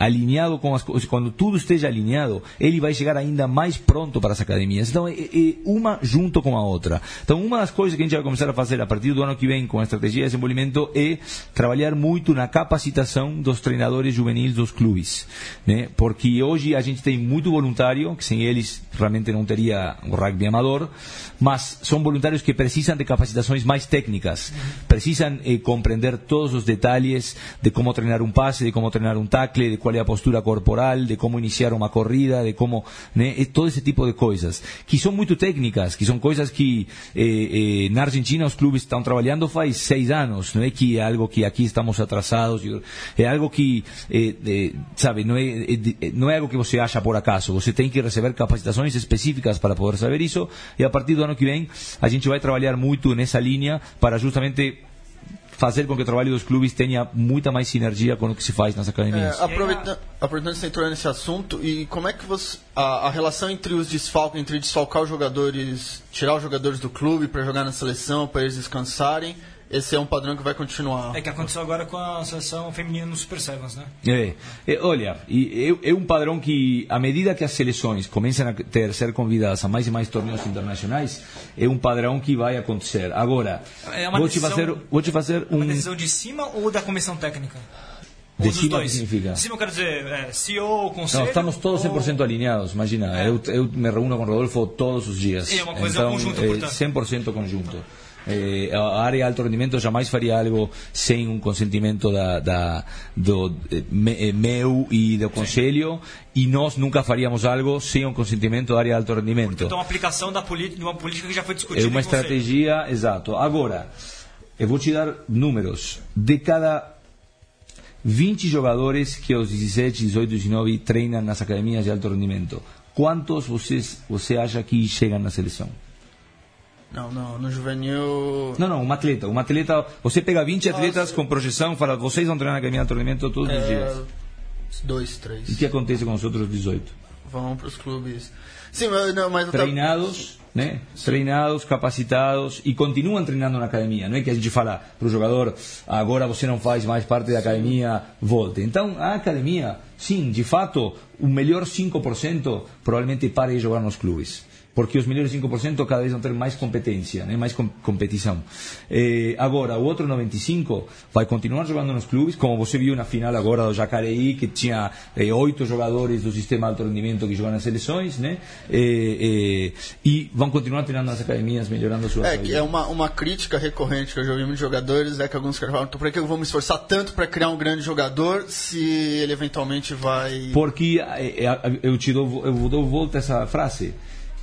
alinhado com as coisas, quando tudo esteja alinhado, ele vai chegar ainda mais pronto para as academias. Então, é, é uma junto com a outra. Então, uma das coisas que a gente vai começar a fazer a partir do ano que vem com a estratégia de desenvolvimento é trabalhar muito na capacitação dos treinadores juvenis dos clubes. Né? Porque hoje a gente tem muito voluntário, que sem eles realmente não teria o rugby amador, mas são voluntários que precisam de capacitações mais técnicas, precisam eh, compreender todos os detalhes de como treinar um passe, de como treinar um tackle, de qual é a postura corporal, de como iniciar uma corrida, de como, né, todo esse tipo de coisas, que são muito técnicas, que são coisas que eh, eh, na Argentina os clubes estão trabalhando faz seis anos, não é que é algo que aqui estamos atrasados, é algo que, eh, sabe, não é, não é algo que você acha por acaso, você tem que receber capacitações específicas para poder saber isso, e a partir do ano que vem a gente vai trabalhar muito nessa linha para justamente fazer com que o trabalho dos clubes tenha muita mais sinergia com o que se faz nas É, academias. aproveitando, aproveitando que você entrou nesse assunto, e como é que você. A, a relação entre os desfalques, entre desfalcar os jogadores, tirar os jogadores do clube para jogar na seleção, para eles descansarem, esse é um padrão que vai continuar. É que aconteceu agora com a seleção feminina no Super Sevens, né? É, é, olha, e é, é um padrão que, à medida que as seleções começam a ter, ser convidadas a mais e mais torneios internacionais, é um padrão que vai acontecer. Agora, É uma vou, te decisão- fazer, vou te fazer um. Uma decisão de cima ou da comissão técnica? De cima, dois? que significa? De cima eu quero dizer, é, CEO, conselho... Não, estamos todos ou- 100% alinhados, imagina. É. Eu, eu me reúno com o Rodolfo todos os dias. É uma coisa então, conjunta, é portanto. 100% conjunto. Eh, a área de alto rendimento jamais faria algo sem um consentimento da, da, do eh, eh, meu e do conselho e nós nunca faríamos algo sem um consentimento da área de alto rendimento. Então, uma aplicação da de uma política que já foi discutida É uma em conselho. estratégia, exato. Agora, eu vou te dar números. De cada 20 jogadores que aos 17, 18, 19 treinam nas academias de alto rendimento, quantos vocês, você acha que chegam na seleção? Não, não, no juvenil. Não, não, um atleta. Um atleta, você pega 20 atletas com projeção fala, vocês vão treinar na academia de alto rendimento todos os dias. É, dois, E o três. que acontece com os outros 18? Vão para os clubes. Sim, mas, não, mas treinados, né? treinados, capacitados e continuam treinando na academia. Não é que a gente fala para o jogador agora você não faz mais parte da academia, volte. Então a academia, sim, de fato, o melhor 5% provavelmente pare de jogar nos clubes. Porque os melhores 5% cada vez vão ter mais competência, né? mais com competição. Eh, agora, o outro 95% vai continuar jogando nos clubes, como você viu na final agora do Jacareí, que tinha eh, oito jogadores do sistema de alto rendimento que jogam nas seleções, né? Eh, e vão continuar treinando nas academias, melhorando a sua É, é uma, uma crítica recorrente que eu já ouvi muitos jogadores, é que alguns caras falam, então por que eu vou me esforçar tanto para criar um grande jogador se ele eventualmente vai... Porque eu te dou, eu dou volta a essa frase.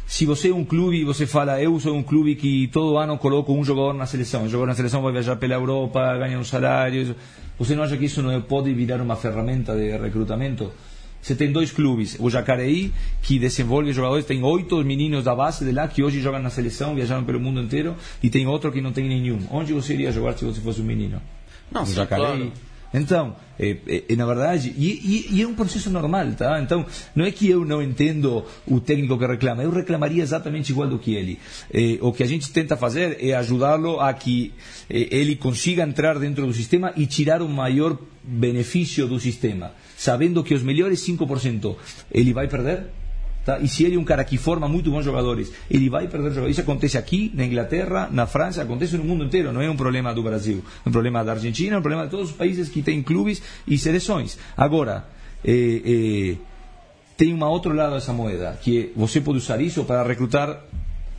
Se você é um clube e você fala, eu sou um clube que todo ano coloco um jogador na seleção, o jogador na seleção vai viajar pela Europa, ganha um salário, você não acha que isso não pode virar uma ferramenta de recrutamento? Você tem dois clubes, o Jacareí, que desenvolve jogadores, tem oito meninos da base de lá que hoje jogam na seleção, viajaram pelo mundo inteiro, e tem outro que não tem nenhum. Onde você iria jogar se você fosse um menino? Não, no Jacareí. claro. Então, é, é, é, na verdade, e, e- e é um processo normal, tá? Então, não é que eu não entendo o técnico que reclama, eu reclamaria exatamente igual do que ele. Eh, o que a gente tenta fazer é ajudá-lo a que ele consiga entrar dentro do sistema e tirar o maior benefício do sistema, sabendo que os melhores 5% ele vai perder, Tá? E se ele é um cara que forma muito bons jogadores, ele vai perder jogadores. Isso acontece aqui, na Inglaterra, na França, acontece no mundo inteiro. Não é um problema do Brasil, é um problema da Argentina, é um problema de todos os países que têm clubes e seleções. Agora, eh, eh, tem um outro lado dessa moeda, que é, você pode usar isso para recrutar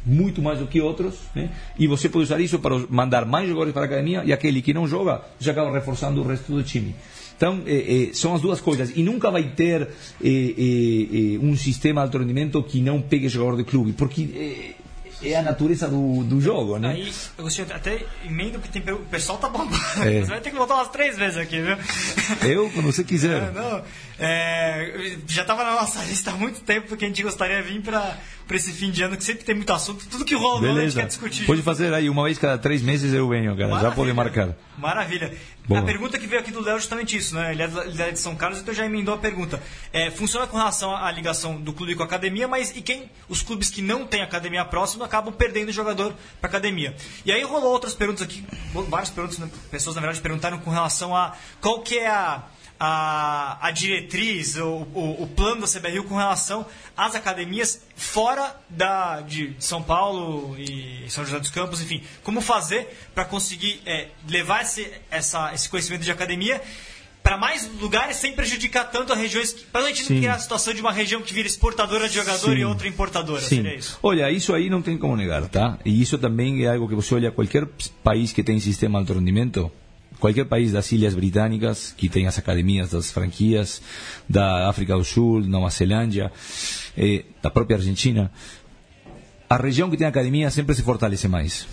muito mais do que outros, né? e você pode usar isso para mandar mais jogadores para a academia, e aquele que não joga, já acaba reforçando o resto do time. Então, eh, eh, são as duas coisas. E nunca vai ter eh, eh, eh, um sistema de alto rendimento que não pegue jogador de clube, porque eh, é a natureza do, do jogo, né? Aí, Agostinho, até emendo que tem, o pessoal tá bombando. É. Você vai ter que voltar umas três vezes aqui, viu? Eu, quando você quiser. É, não, é, já estava na nossa lista há muito tempo porque a gente gostaria de vir para esse fim de ano que sempre tem muito assunto. Tudo que rola a gente Beleza. quer discutir. Pode fazer aí, uma vez cada três meses eu venho, cara. Já pode marcar. Maravilha. Boa. A pergunta que veio aqui do Léo é justamente isso, né? Ele é, ele é de São Carlos, então já emendou a pergunta. É, funciona com relação à ligação do clube com a academia, mas e quem? Os clubes que não têm academia próxima acabam perdendo o jogador para academia. E aí rolou outras perguntas aqui, várias perguntas, né? pessoas na verdade perguntaram com relação a qual que é a a, a diretriz, o, o, o plano da CBRU com relação às academias fora da, de São Paulo e São José dos Campos, enfim, como fazer para conseguir é, levar esse, essa, esse conhecimento de academia para mais lugares sem prejudicar tanto as regiões, para a gente Sim. não criar a situação de uma região que vira exportadora de jogador Sim. e outra importadora, Sim. seria isso? Olha, isso aí não tem como negar, tá? E isso também é algo que você olha qualquer país que tem sistema de alto rendimento, qualquer país das Ilhas Britânicas que tem as academias das franquias, da África do Sul, Nova Zelândia, eh, da própria Argentina, a região que tem academia sempre se fortalece mais.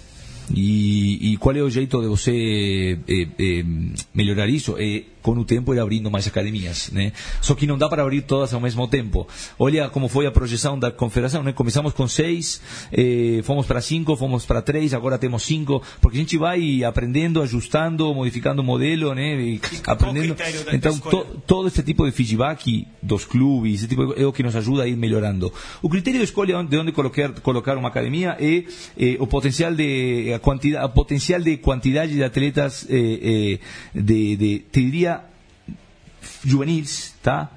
E, e qual é o jeito de você eh, eh, melhorar isso? É com o tempo ir abrindo mais academias, né? Só que não dá para abrir todas ao mesmo tempo. Olha como foi a projeção da confederação, né? Começamos com seis, eh, fomos para cinco, fomos para três, agora temos cinco, porque a gente vai aprendendo, ajustando, modificando o modelo, né? E aprendendo. Então, to- todo este tipo de feedback dos clubes, esse tipo de, é o que nos ajuda a ir melhorando. O critério de escolha de onde colocar, colocar uma academia é eh, o potencial de a quantidade, a potencial de quantidade de atletas eh, eh, de, de, te diria juvenis, tá?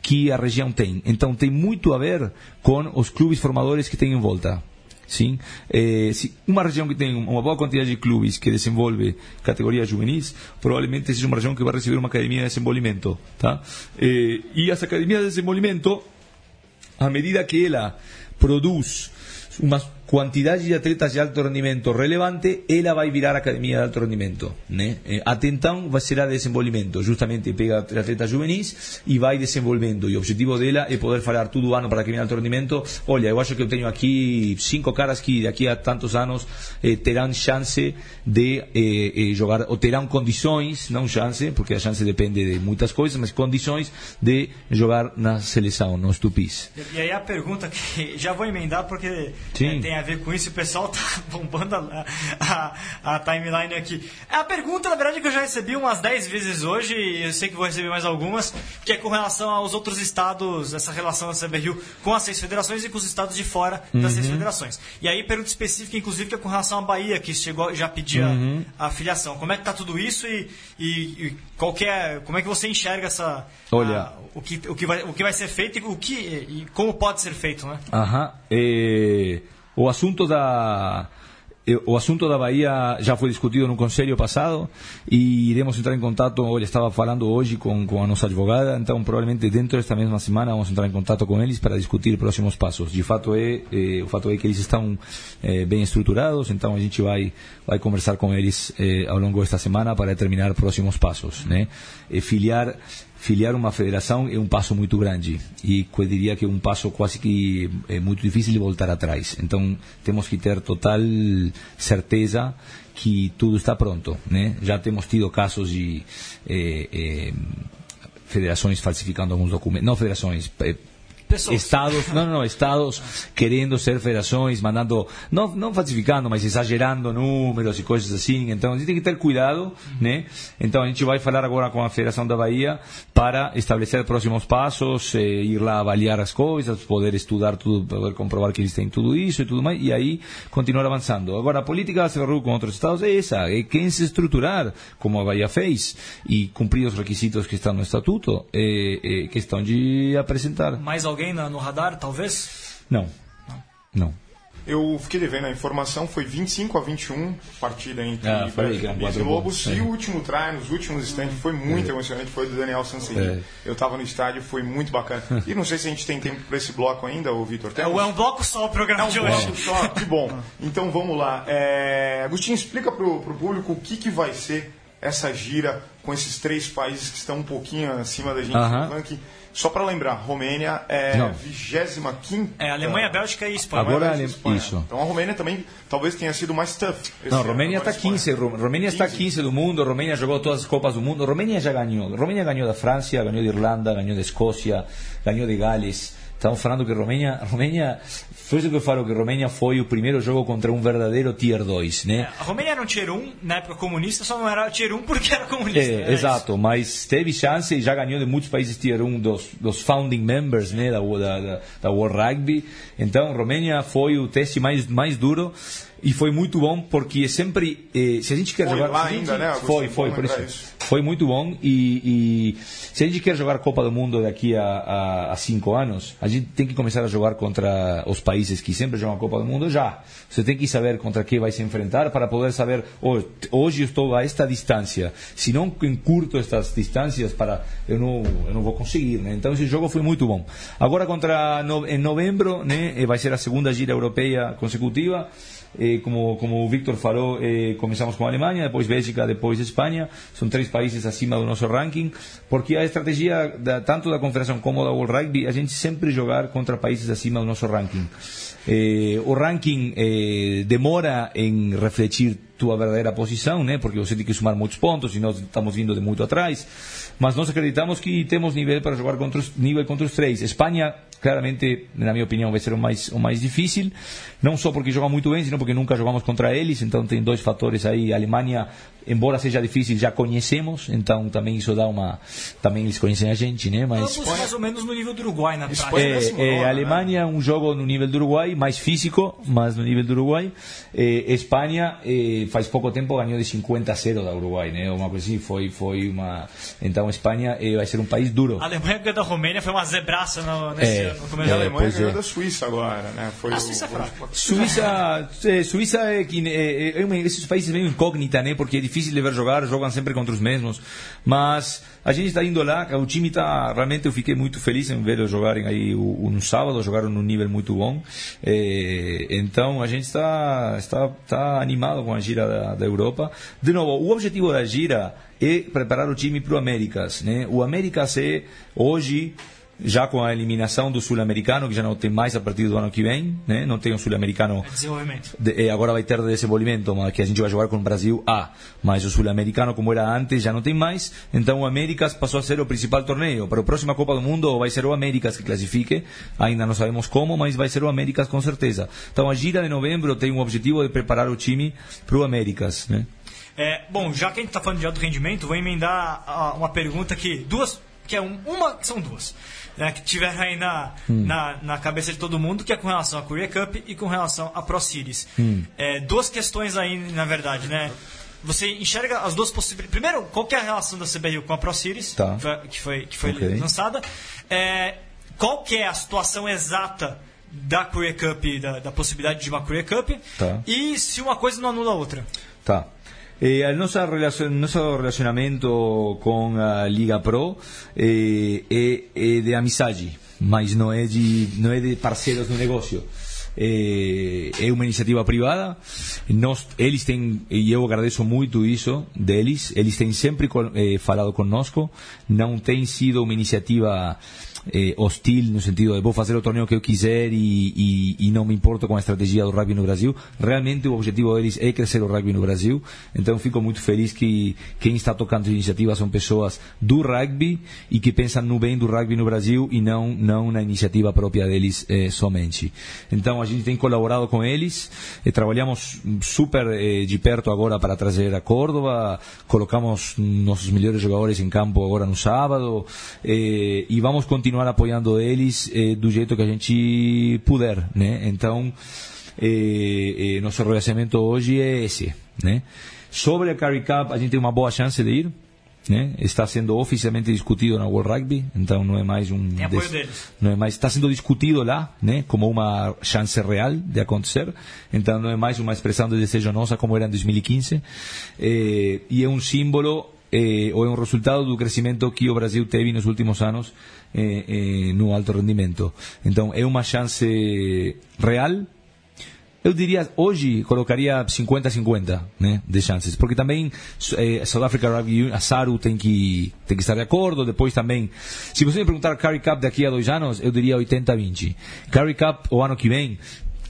Que a região tem. Então tem muito a ver com os clubes formadores que tem em volta. Sim? Eh, se uma região que tem uma boa quantidade de clubes que desenvolve categorias juvenis, provavelmente seja uma região que vai receber uma academia de desenvolvimento. Tá? Eh, e as academias de desenvolvimento, a medida que ela produz uma quantidade de atletas de alto rendimento relevante, ela vai virar academia de alto rendimento. Né? Eh, até então vai ser a de desenvolvimento, justamente pega atletas juvenis e vai desenvolvendo. E o objetivo dela é poder falar todo ano para a academia de alto rendimento: olha, eu acho que eu tenho aqui cinco caras que daqui a tantos anos eh, terão chance de eh, eh, jogar, ou terão condições, não chance, porque a chance depende de muitas coisas, mas condições de jogar na seleção, nos tupis. E aí a pergunta que já vou emendar porque Sim. é, tem a ver com isso, o pessoal tá bombando a, a- a timeline aqui. A pergunta, na verdade, que eu já recebi umas 10 vezes hoje, e eu sei que vou receber mais algumas, que é com relação aos outros estados, essa relação da CBRU com as seis federações e com os estados de fora das seis federações. E aí, pergunta específica, inclusive, que é com relação à Bahia, que chegou, já pedia a filiação. Como é que tá tudo isso e, e, e qual é, como é que você enxerga essa... Olha, a- o que, o, que vai, o que vai ser feito e, o que, e como pode ser feito, né? Ajá. Eh, o asunto da eh, o asunto da Bahia já foi discutido no conselho passado e iremos entrar em contato, olha, estava falando hoje com, com a nossa advogada, então provavelmente dentro desta mesma semana vamos entrar em contato com eles para discutir próximos passos. De fato é, eh, o fato é que eles estão eh, bem estruturados, então a gente vai vai conversar com eles eh, ao longo desta semana para determinar próximos passos, né? Eh, filiar filiar uma federação é um passo muito grande e eu diria que é um passo quase que é muito difícil de voltar atrás. Então temos que ter total certeza que tudo está pronto, né? Já temos tido casos de eh, eh, federações falsificando alguns documentos, não federações, Pessoas. estados, não, não, estados querendo ser federações, mandando, não, não falsificando, mas exagerando números e coisas assim. Então a gente tem que ter cuidado, né? Então a gente vai falar agora com a Federação da Bahia para estabelecer próximos passos, eh, ir lá avaliar as coisas, poder estudar tudo, poder comprovar que eles têm tudo isso e tudo mais, e aí continuar avançando. Agora a política da CBRU com outros estados é essa, é quem se estruturar, como a Bahia fez, e cumprir os requisitos que estão no estatuto, é, é questão de apresentar. Mais alguém na- no radar, talvez? Não. Não. Eu fiquei devendo a informação, foi 25 a 21, partida entre Ah, Brasília e Lobos. gols. E É. o último try, nos últimos instantes, foi muito emocionante, foi do Daniel Sanseri. É. Eu estava no estádio, foi muito bacana. E não sei se a gente tem tempo para esse bloco ainda, ô Vitor. É, um- é um bloco só o programa de É um hoje. bloco só, que bom. Então vamos lá. É, Agostinho, explica pro, pro público o que, que vai ser essa gira com esses três países que estão um pouquinho acima da gente Aham. no ranking. Só para lembrar, Romênia é Não. 25 É, Alemanha, Bélgica e Espanha. Agora- Agora Ale- isso. Então a Romênia também talvez tenha sido mais tough. Não, ano, Romênia está 15, Ro- Romênia está 15 do mundo, Romênia jogou todas as Copas do Mundo, Romênia já ganhou. Romênia ganhou da França, ganhou da Irlanda, ganhou da Escócia, ganhou de Gales. Estamos falando que Romênia, Romênia, foi isso que eu falo, que Romênia foi o primeiro jogo contra um verdadeiro Tier 2, né? A Romênia era um tier 1 na época comunista, só não era tier 1 porque era comunista. É, era exato, mas teve chance e já ganhou de muitos países tier 1 dos, dos founding members né, da, da, da World Rugby. Então, Romênia foi o teste mais, mais duro e foi muito bom porque sempre, eh, se a gente quer Foi jogar. lá ainda, né, Augusto? Foi, foi, por isso. isso. Foi muito bom e, e se a gente quer jogar Copa do Mundo daqui a, a, a cinco anos, a gente tem que começar a jogar contra os países que sempre jogam a Copa do Mundo já. Você tem que saber contra quem vai se enfrentar para poder saber, "Oh, hoje eu estou a esta distância, se não encurto estas distâncias, para eu não, eu não vou conseguir. Né? Então esse jogo foi muito bom. Agora contra no, em novembro, né, eh, vai ser a segunda gira europeia consecutiva. Eh, como, como o Victor falou, eh, começamos com a Alemanha, depois Bélgica, depois Espanha. São três países acima do nosso ranking, porque a estratégia da, tanto da Confederação como da World Rugby, a gente sempre jogar contra países acima do nosso ranking. Eh, o ranking eh, demora em refletir tua verdadeira posição, né? Porque você tem que somar muitos pontos e nós estamos vindo de muito atrás. Mas nós acreditamos que temos nível para jogar contra os, nível contra os três. Espanha, claramente, na minha opinião, vai ser o mais, o mais difícil. Não só porque joga muito bem, sino porque nunca jogamos contra eles. Então tem dois fatores aí. A Alemanha, embora seja difícil, já conhecemos. Então também isso dá uma. Também eles conhecem a gente, né? Mas. Ambos mais ou menos no nível do Uruguai na prática. Espanha- É, décimo é, nono, a né? Alemanha é um jogo no nível do Uruguai, mais físico, mas no nível do Uruguai. É, Espanha eh, faz pouco tempo ganhou de 50 a 0 da Uruguai, né? Uma coisa assim, foi, foi uma. Então Espanha eh, vai ser um país duro. A Alemanha ganhou da Romênia, foi uma zebraça no, nesse É, ano. No E a. Alemanha pois ganhou é. da Suíça agora, né? Foi A o- Suíça é fraca. Suíça, é, Suíça é, que, é, é, é um esses países meio incógnita, né? Porque é difícil de ver jogar, jogam sempre contra os mesmos. Mas a gente está indo lá, o time está realmente eu fiquei muito feliz em ver eles jogarem aí o, o- no sábado, jogaram num nível muito bom. É, então a gente está está está animado com a gira da, da Europa. De novo, o objetivo da gira é preparar o time para o Américas, né? O Américas é hoje já com a eliminação do sul-americano, que já não tem mais a partir do ano que vem, né? não tem o sul-americano Desenvolvimento. de, eh, agora vai ter de desenvolvimento, mas que a gente vai jogar com o Brasil A, mas o sul-americano como era antes já não tem mais, então o Américas passou a ser o principal torneio. Para a próxima Copa do Mundo vai ser o Américas que classifique, ainda não sabemos como, mas vai ser o Américas com certeza. Então a gira de novembro tem o objetivo de preparar o time para o Américas, né? É, bom, já que a gente está falando de alto rendimento, vou emendar ah, uma pergunta que duas, que é um- uma, são duas, né, que tiveram aí na, na, na cabeça de todo mundo, que é com relação à Korea Cup e com relação à Pro Series. É, duas questões aí, na verdade, né? Você enxerga as duas possibilidades. Primeiro, qual é a relação da CBRU com a Pro Series, Tá. que foi, que foi Ok. lançada? É, qual que é a situação exata da Korea Cup, da, da possibilidade de uma Korea Cup? Tá. E se uma coisa não anula a outra? Tá. Eh, el nosso, relacion, relacionamento com a Liga Pro eh, é, é de amizade, mas não é de, não é de parceiros no negócio. É, é uma iniciativa privada. Nós, eles têm, e eu agradeço muito isso deles, eles têm sempre con- eh, falado conosco. Não tem sido uma iniciativa eh, hostil no sentido de vou fazer o torneio que eu quiser e, e, e não me importo com a estratégia do rugby no Brasil. Realmente o objetivo deles é crescer o rugby no Brasil. Então fico muito feliz que quem está tocando essa iniciativa são pessoas do rugby e que pensam no bem do rugby no Brasil e não não na iniciativa própria deles eh, somente. Então a gente tem colaborado com eles, eh, trabalhamos super eh, de perto agora para trazer a Córdoba, colocamos nossos melhores jogadores em campo agora no sábado eh, e vamos continuar apoiando eles eh, do jeito que a gente puder, né? Então eh, eh, nosso relacionamento hoje é esse, né? Sobre a Curry Cup, a gente tem uma boa chance de ir, né? Está sendo oficialmente discutido na World Rugby, então não é mais um Tem apoio deles. não é mais está sendo discutido lá, né, como uma chance real de acontecer. Então não é mais uma expressão de desejo nossa como era em 2015. Eh, e é um símbolo eh, ou é um resultado do crescimento que o Brasil teve nos últimos anos no alto rendimento. Então é uma chance real eu diria, hoje, colocaria 50-50 né, de chances. Porque também eh, South Africa Rugby Union, a SARU tem que, tem que estar de acordo. Depois também, se você me perguntar Curry Cup daqui a dois anos, eu diria 80-20. Curry Cup o ano que vem,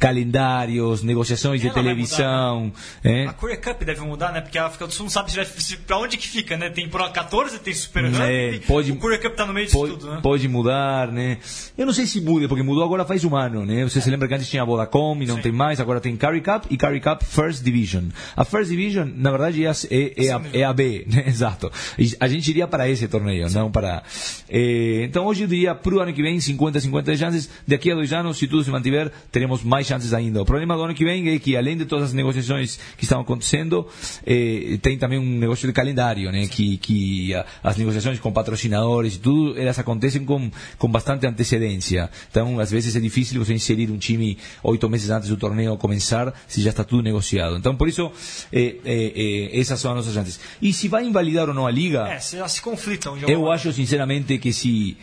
calendários, negociações de Ela vai televisão. eh, A Korea Cup deve mudar, né? Porque a África do Sul não sabe se vai, se, pra onde que fica, né? Tem Pro 14, tem Super. É, pode- o Korea Cup tá no meio disso pode, tudo, né? pode mudar, né? Eu não sei se muda, porque mudou agora faz um ano, né? Você se lembra que antes tinha a Vodacom e não Sim. tem mais, agora tem Curry Cup e Curry Cup First Division. A First Division, na verdade, é a, é, é a, é a B, né? Exato. A gente iria para esse torneio, não para... Eh, então hoje eu diria, pro ano que vem, 50-50 de chances. Daqui a dois anos, se tudo se mantiver, teremos mais chances ainda. O problema do ano que vem é que, além de todas as negociações que estão acontecendo, eh, tem também um negócio de calendário, né? Que, que a- as negociações com patrocinadores e tudo, elas acontecem com, com bastante antecedência. Então, às vezes é difícil você inserir um time oito meses antes do torneio começar, se já está tudo negociado. Então, por isso, eh, eh, eh, essas são as nossas chances. E se vai invalidar ou não a liga, É, se elas se conflitam. eu acho sinceramente que se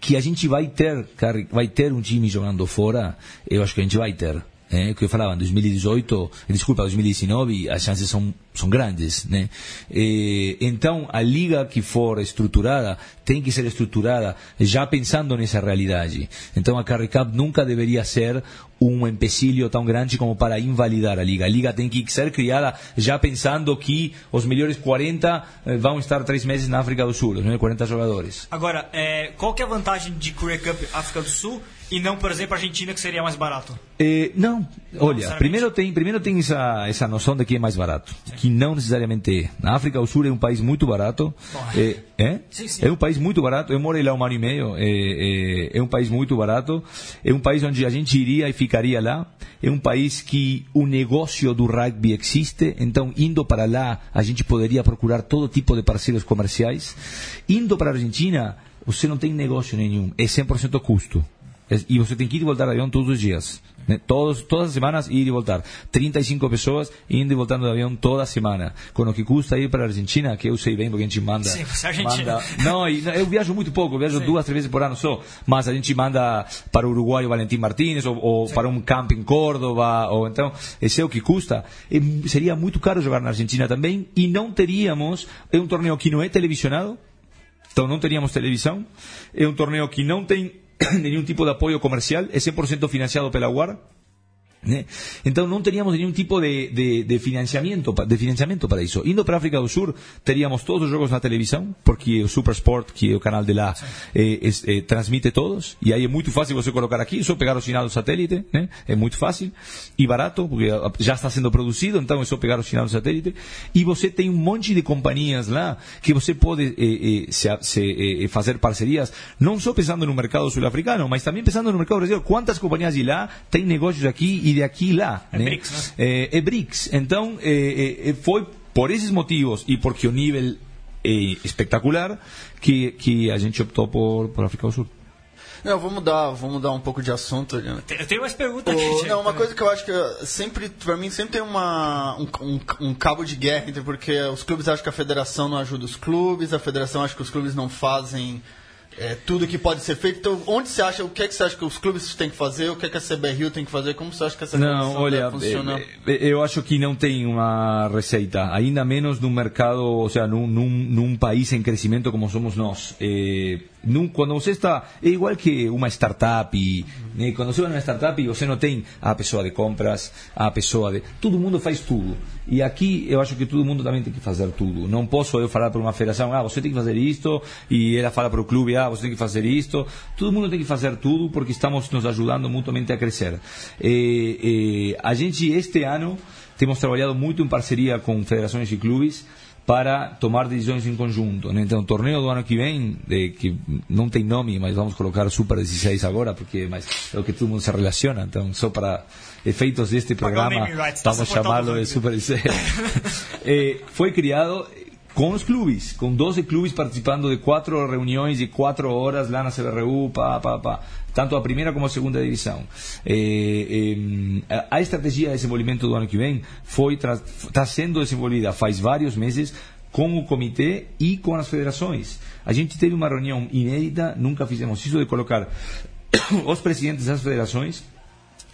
que a gente vai ter vai ter um time jogando fora, eu acho que a gente vai ter. eh, que eu falava, em 2018, desculpa, 2019, as chances são, são grandes. Né? Eh, então, a liga que for estruturada tem que ser estruturada já pensando nessa realidade. Então, a Carry Cup nunca deveria ser um empecilho tão grande como para invalidar a liga. A liga tem que ser criada já pensando que os melhores 40 eh, vão estar três meses na África do Sul, os melhores 40 jogadores. Agora, é, qual que é a vantagem de Korea Cup África do Sul e não, por exemplo, Argentina, que seria mais barato? Eh, não, olha, primeiro tem, primeiro tem essa, essa noção de que é mais barato, que não necessariamente é. Na África do Sul é um país muito barato, Bom, é, é? Sim, sim. é um país muito barato, eu morei lá um ano e meio, é, é, é um país muito barato, é um país onde a gente iria e ficaria lá, é um país que o negócio do rugby existe, então indo para lá a gente poderia procurar todo tipo de parceiros comerciais. Indo para a Argentina, você não tem negócio nenhum, é 100% custo. É- E você tem que ir e voltar avião todos os dias. Todos, todas as semanas ir e voltar. 35 pessoas indo e voltando de avião toda semana. Com o que custa ir para a Argentina, que eu sei bem porque a gente manda. Sim, você é argentino. manda não, eu viajo muito pouco, eu viajo duas, três vezes por ano só. Mas a gente manda para o Uruguai o Valentim Martínez, ou, ou para um campo em Córdoba, ou então, esse é o que custa. E seria muito caro jogar na Argentina também, e não teríamos. É um torneio que não é televisionado, então não teríamos televisão. É um torneio que não tem nenhum tipo de apoio comercial, é 100% financiado pela UAR. Né? Então não teríamos nenhum tipo de, de, de de financiamento para isso. Indo para a África do Sul, teríamos todos os jogos na televisão, porque o Super Sport, que é o canal de lá, eh, es- eh, transmite todos, e aí é muito fácil você colocar aqui, só pegar o sinal do satélite, né? é muito fácil, e barato, porque já está sendo produzido, então é só pegar o sinal do satélite, e você tem um monte de companhias lá que você pode eh, eh, se, se, eh, fazer parcerias, não só pensando no mercado sul-africano, mas também pensando no mercado brasileiro. Quantas companhias de lá têm negócios aqui e de aqui lá? É né? BRICS, né? Eh, é BRICS. Então, eh, eh, foi por esses motivos e porque o nível é espetacular que, que a gente optou por, por África do Sul. Não, vou mudar, vou mudar um pouco de assunto. Eu tenho mais perguntas aqui, não, uma coisa que eu acho que eh, sempre, pra mim, sempre tem uma, um, um- um cabo de guerra entre porque os clubes acham que a federação não ajuda os clubes, a federação acha que os clubes não fazem eh, tudo que pode ser feito. Então, onde você acha, o que é que você acha que os clubes têm que fazer, o que é que a CBRU tem que fazer, como você acha que essa Não, olha, deve funcionar? eh, eh, eu acho que não tem uma receita, ainda menos num mercado, ou seja, num, num, num país em crescimento como somos nós. Eh, num, quando você está, é igual que uma startup, e, né, quando você vai numa startup você não tem a pessoa de compras, a pessoa de... Todo mundo faz tudo. E aqui eu acho que todo mundo também tem que fazer tudo. Não posso eu falar para uma federação, ah, você tem que fazer isto, e ela fala para o clube, ah, você tem que fazer isto. Todo mundo tem que fazer tudo porque estamos nos ajudando mutuamente a crescer. Eh, eh, a gente, este ano, temos trabalhado muito em parceria com federações e clubes para tomar decisões em conjunto. né? Então, o torneio do ano que vem, eh, que não tem nome, mas vamos colocar Super 16 agora, porque mas é o que todo mundo se relaciona. Então, só para efeitos deste programa, vamos suportado chamá-lo de Super 16. Eh, foi criado com os clubes, com 12 clubes participando de quatro reuniões de quatro horas lá na CBRU, pá, pá, pá. tanto a primeira como a segunda divisão. Eh, a estratégia de desenvolvimento do ano que vem está sendo desenvolvida faz vários meses com o comitê e com as federações. A gente teve uma reunião inédita, nunca fizemos isso de colocar os presidentes das federações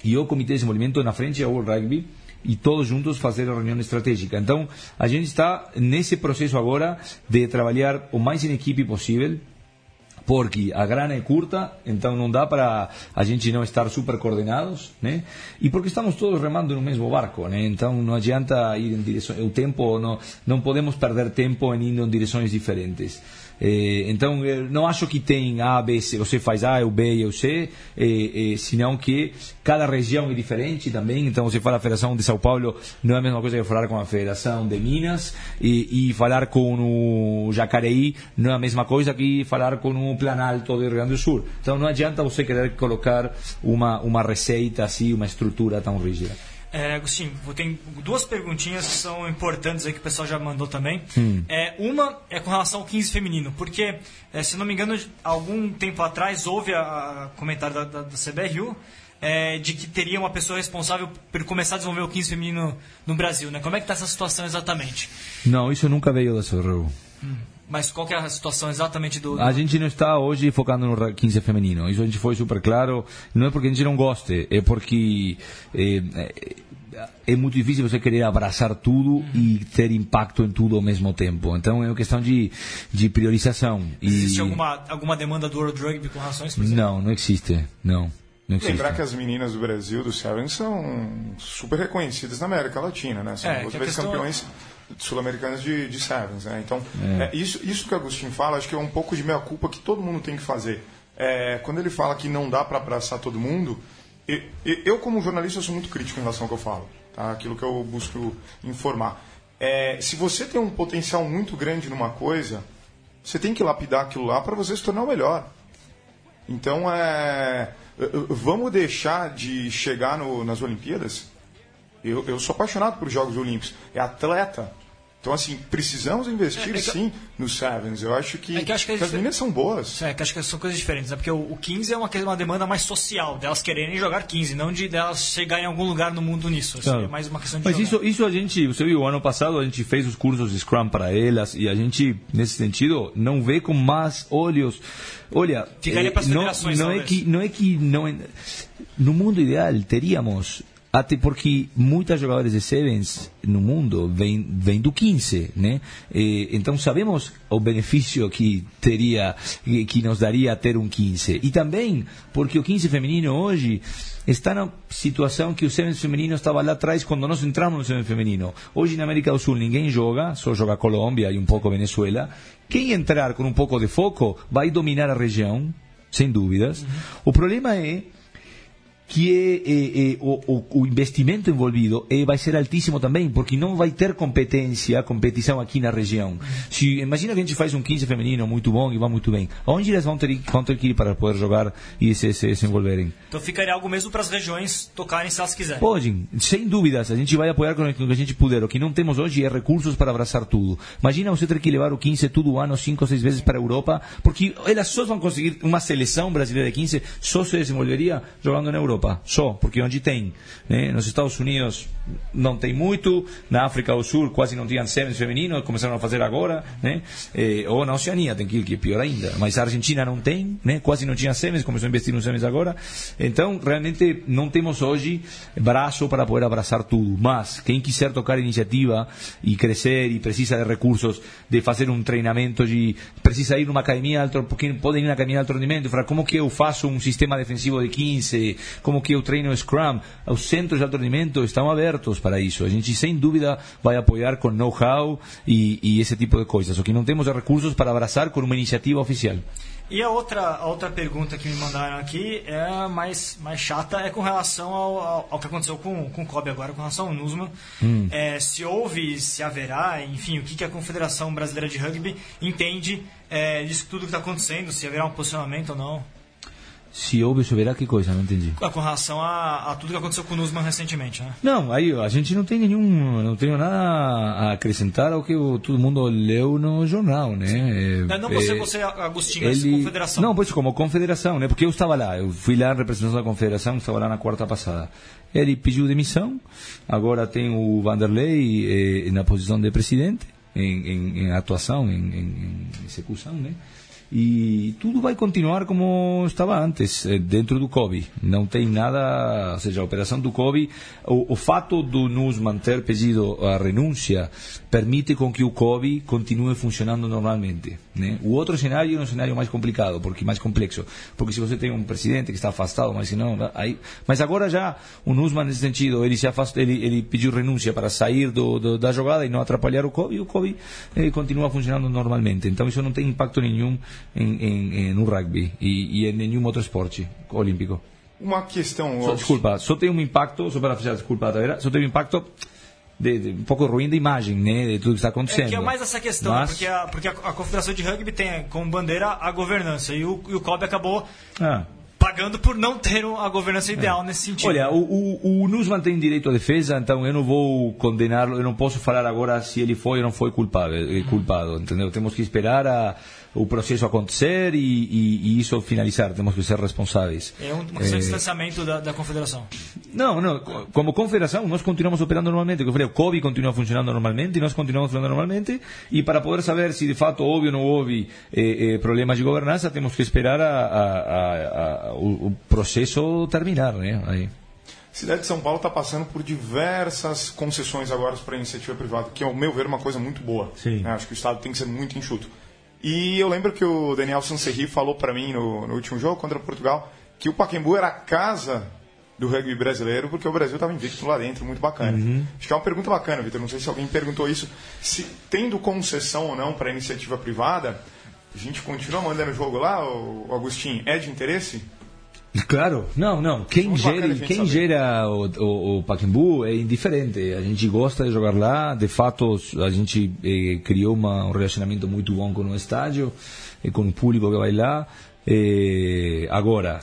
e o Comitê de Desenvolvimento na frente ao Rugby e todos juntos fazer a reunião estratégica. Então, a gente está nesse processo agora de trabalhar o mais em equipe possível, porque a grana é curta, então não dá para a gente não estar super coordenados, né? E porque estamos todos remando no mesmo barco, né? Então não adianta ir em direção, o tempo não não podemos perder tempo em indo em direções diferentes. Eh, então eu não acho que tem A, B, C, você faz A, eu B, eu C, eh, eh, senão que cada região é diferente também. Então você fala a Federação de São Paulo não é a mesma coisa que falar com a Federação de Minas e, e falar com o Jacareí não é a mesma coisa que falar com o Planalto do Rio Grande do Sul. Então não adianta você querer colocar uma uma receita assim, uma estrutura tão rígida. É, Agostinho, vou ter duas perguntinhas que são importantes aí que o pessoal já mandou também. É, uma é com relação ao 15 feminino, porque, é, se não me engano, algum tempo atrás houve a, a comentário da, da, da CBRU é, de que teria uma pessoa responsável por começar a desenvolver o 15 feminino no Brasil, né? Como é que está essa situação exatamente? Não, isso nunca veio da CRU. Mas qual que é a situação exatamente do... A gente não está hoje focando no ra- 15 feminino. Isso a gente foi super claro. Não é porque a gente não goste, é porque é, é, é muito difícil você querer abraçar tudo e ter impacto em tudo ao mesmo tempo. Então é uma questão de, de priorização. E... Existe alguma, alguma demanda do World Rugby com relação a isso? por exemplo? Não, não existe. Não, não existe. Lembrar que as meninas do Brasil, do Sevens, são super reconhecidas na América Latina, né? São É, duas vezes questão- campeões sul-americanas de, de Sevens, né? Então, é, isso, isso que o Agostinho fala, acho que é um pouco de meia-culpa que todo mundo tem que fazer. É, quando ele fala que não dá para abraçar todo mundo, e- e- eu, como jornalista, eu sou muito crítico em relação ao que eu falo, tá? Aquilo que eu busco informar. É, se você tem um potencial muito grande numa coisa, você tem que lapidar aquilo lá para você se tornar o melhor. Então, é, vamos deixar de chegar no- nas Olimpíadas? Eu, eu sou apaixonado por Jogos Olímpicos. É atleta. Então, assim, precisamos investir É, é que- sim nos Sevens. Eu acho que, É que acho que é as meninas são boas. É, que acho que são coisas diferentes, né? Porque o, o 15 é uma, que- uma demanda mais social, delas quererem jogar 15, não de delas chegarem em algum lugar no mundo nisso. Assim, Claro. É mais uma questão de Mas jogar. isso, isso a gente, você viu, ano passado a gente fez os cursos de Scrum para elas e a gente, nesse sentido, não vê com mais olhos. Olha, Ficaria pras não, federações, não é que não é que não é- no mundo ideal teríamos até porque muitas jogadores de sevens no mundo vêm vêm do 15, né? Eh, então sabemos o benefício que teria que nos daria ter um 15 e também porque o 15 feminino hoje está na situação que o sevens feminino estava lá atrás quando nós entramos no sevens feminino. Hoje na América do Sul ninguém joga, só joga Colômbia e um pouco Venezuela. Quem entrar com um pouco de foco vai dominar a região, sem dúvidas. O problema é que é, é, é, o, o, o investimento envolvido é, vai ser altíssimo também, porque não vai ter competência, competição aqui na região. Se, imagina que a gente faz um 15 feminino muito bom e vai muito bem. Aonde eles vão ter, vão ter que ir para poder jogar e se, se desenvolverem? Então ficaria algo mesmo para as regiões tocarem se elas quiserem. Podem, sem dúvidas, a gente vai apoiar com o que a gente puder. O que não temos hoje é recursos para abraçar tudo. Imagina você ter que levar o 15 todo ano, 5 ou 6 vezes para a Europa, porque elas só vão conseguir uma seleção brasileira de 15, só se desenvolveria jogando na Europa. Só, porque onde tem. Né? Nos Estados Unidos não tem muito, na África do Sul quase não tinham sevens femininos, começaram a fazer agora, né? Eh, ou na Oceania tem que ir, que é pior ainda. Mas a Argentina não tem, né? quase não tinha sevens, começou a investir nos sevens agora. Então, realmente, não temos hoje braço para poder abraçar tudo. Mas, quem quiser tocar iniciativa e crescer e precisa de recursos, de fazer um treinamento, de, precisa ir numa academia alto, porque podem ir na academia de alto rendimento, falar como que eu faço um sistema defensivo de 15, como que eu treino Scrum. Os centros de alto rendimento estão abertos para isso. A gente, sem dúvida, vai apoiar com know-how e, e esse tipo de coisas. O que não temos é recursos para abraçar com uma iniciativa oficial. E a outra, a outra pergunta que me mandaram aqui é mais, mais chata, é com relação ao, ao, ao que aconteceu com, com o Kobe agora, com relação ao Nusman. É, se houve, se haverá, enfim, o que, que a Confederação Brasileira de Rugby entende é, disso tudo que está acontecendo, se haverá um posicionamento ou não. Se houve, choverá, que coisa? Não entendi. Ah, Com relação a, a tudo que aconteceu com o Nusman recentemente, né? Não, aí a gente não tem nenhum, não tenho nada a acrescentar ao que o- todo mundo leu no jornal, né? Não, não você, É, você Agostinho, mas Confederação. Não, pois como confederação, né? Porque eu estava lá, eu fui lá representando a confederação, estava lá na quarta passada. Ele pediu demissão, agora tem o Vanderlei eh, na posição de presidente, em, em- em atuação, em- em execução, né? E tudo vai continuar como estava antes, eh, dentro do COBI. Não tem nada, ou seja, a operação do COBI, o, o fato do Nussmann ter pedido a renúncia permite com que o COBI continue funcionando normalmente. Né? O outro cenário é um cenário mais complicado, porque mais complexo, porque se você tem um presidente que está afastado, mas se não, aí, mas agora já o Nussmann nesse sentido, ele se afastou, ele, ele pediu renúncia para sair do, do, da jogada e não atrapalhar o COBI, e o COBI eh, continua funcionando normalmente. Então isso não tem impacto nenhum em, em, em, no rugby e, e em nenhum outro esporte olímpico. Uma questão. Só, desculpa, só tem um impacto, só para fazer desculpa, vendo? só tem um impacto de, de, um pouco ruim da imagem, né, de tudo que está acontecendo. É que é mais essa questão, né? Mas- porque, a, porque a, a Confederação de Rugby tem como bandeira a governança e o, e o COB acabou Ah. pagando por não ter a governança ideal nesse sentido. Olha, o, o, o Nussmann tem direito à defesa, então eu não vou condená-lo, eu não posso falar agora se ele foi ou não foi culpado, eh, culpado entendeu? Temos que esperar a, o processo acontecer e, e, e isso finalizar. Temos que ser responsáveis. É uma questão de distanciamento da, da confederação. Não, não. Como confederação, nós continuamos operando normalmente. Eu falei, o COBI continua funcionando normalmente e nós continuamos funcionando normalmente. E para poder saber se de fato houve ou não houve eh, eh, problemas de governança, temos que esperar a, a, a, o, o, processo terminar, né? Aí. A cidade de São Paulo está passando por diversas concessões agora para a iniciativa privada, que, ao meu ver, é uma coisa muito boa. Sim. Né? Acho que o Estado tem que ser muito enxuto. E eu lembro que o Daniel Sanserri falou para mim no, no, último jogo contra Portugal que o Pacaembu era a casa do rugby brasileiro, porque o Brasil estava invicto lá dentro, muito bacana. Uhum. Acho que é uma pergunta bacana, Vitor. Não sei se alguém perguntou isso. Se tendo concessão ou não para iniciativa privada, a gente continua mandando jogo lá, o Agostinho? É de interesse? Claro, não, não. Quem, gere, quem gera o, o, o Pacaembu é indiferente. A gente gosta de jogar lá. De fato, a gente eh, criou uma, um relacionamento muito bom com o estádio e com o público que vai lá. Eh, agora,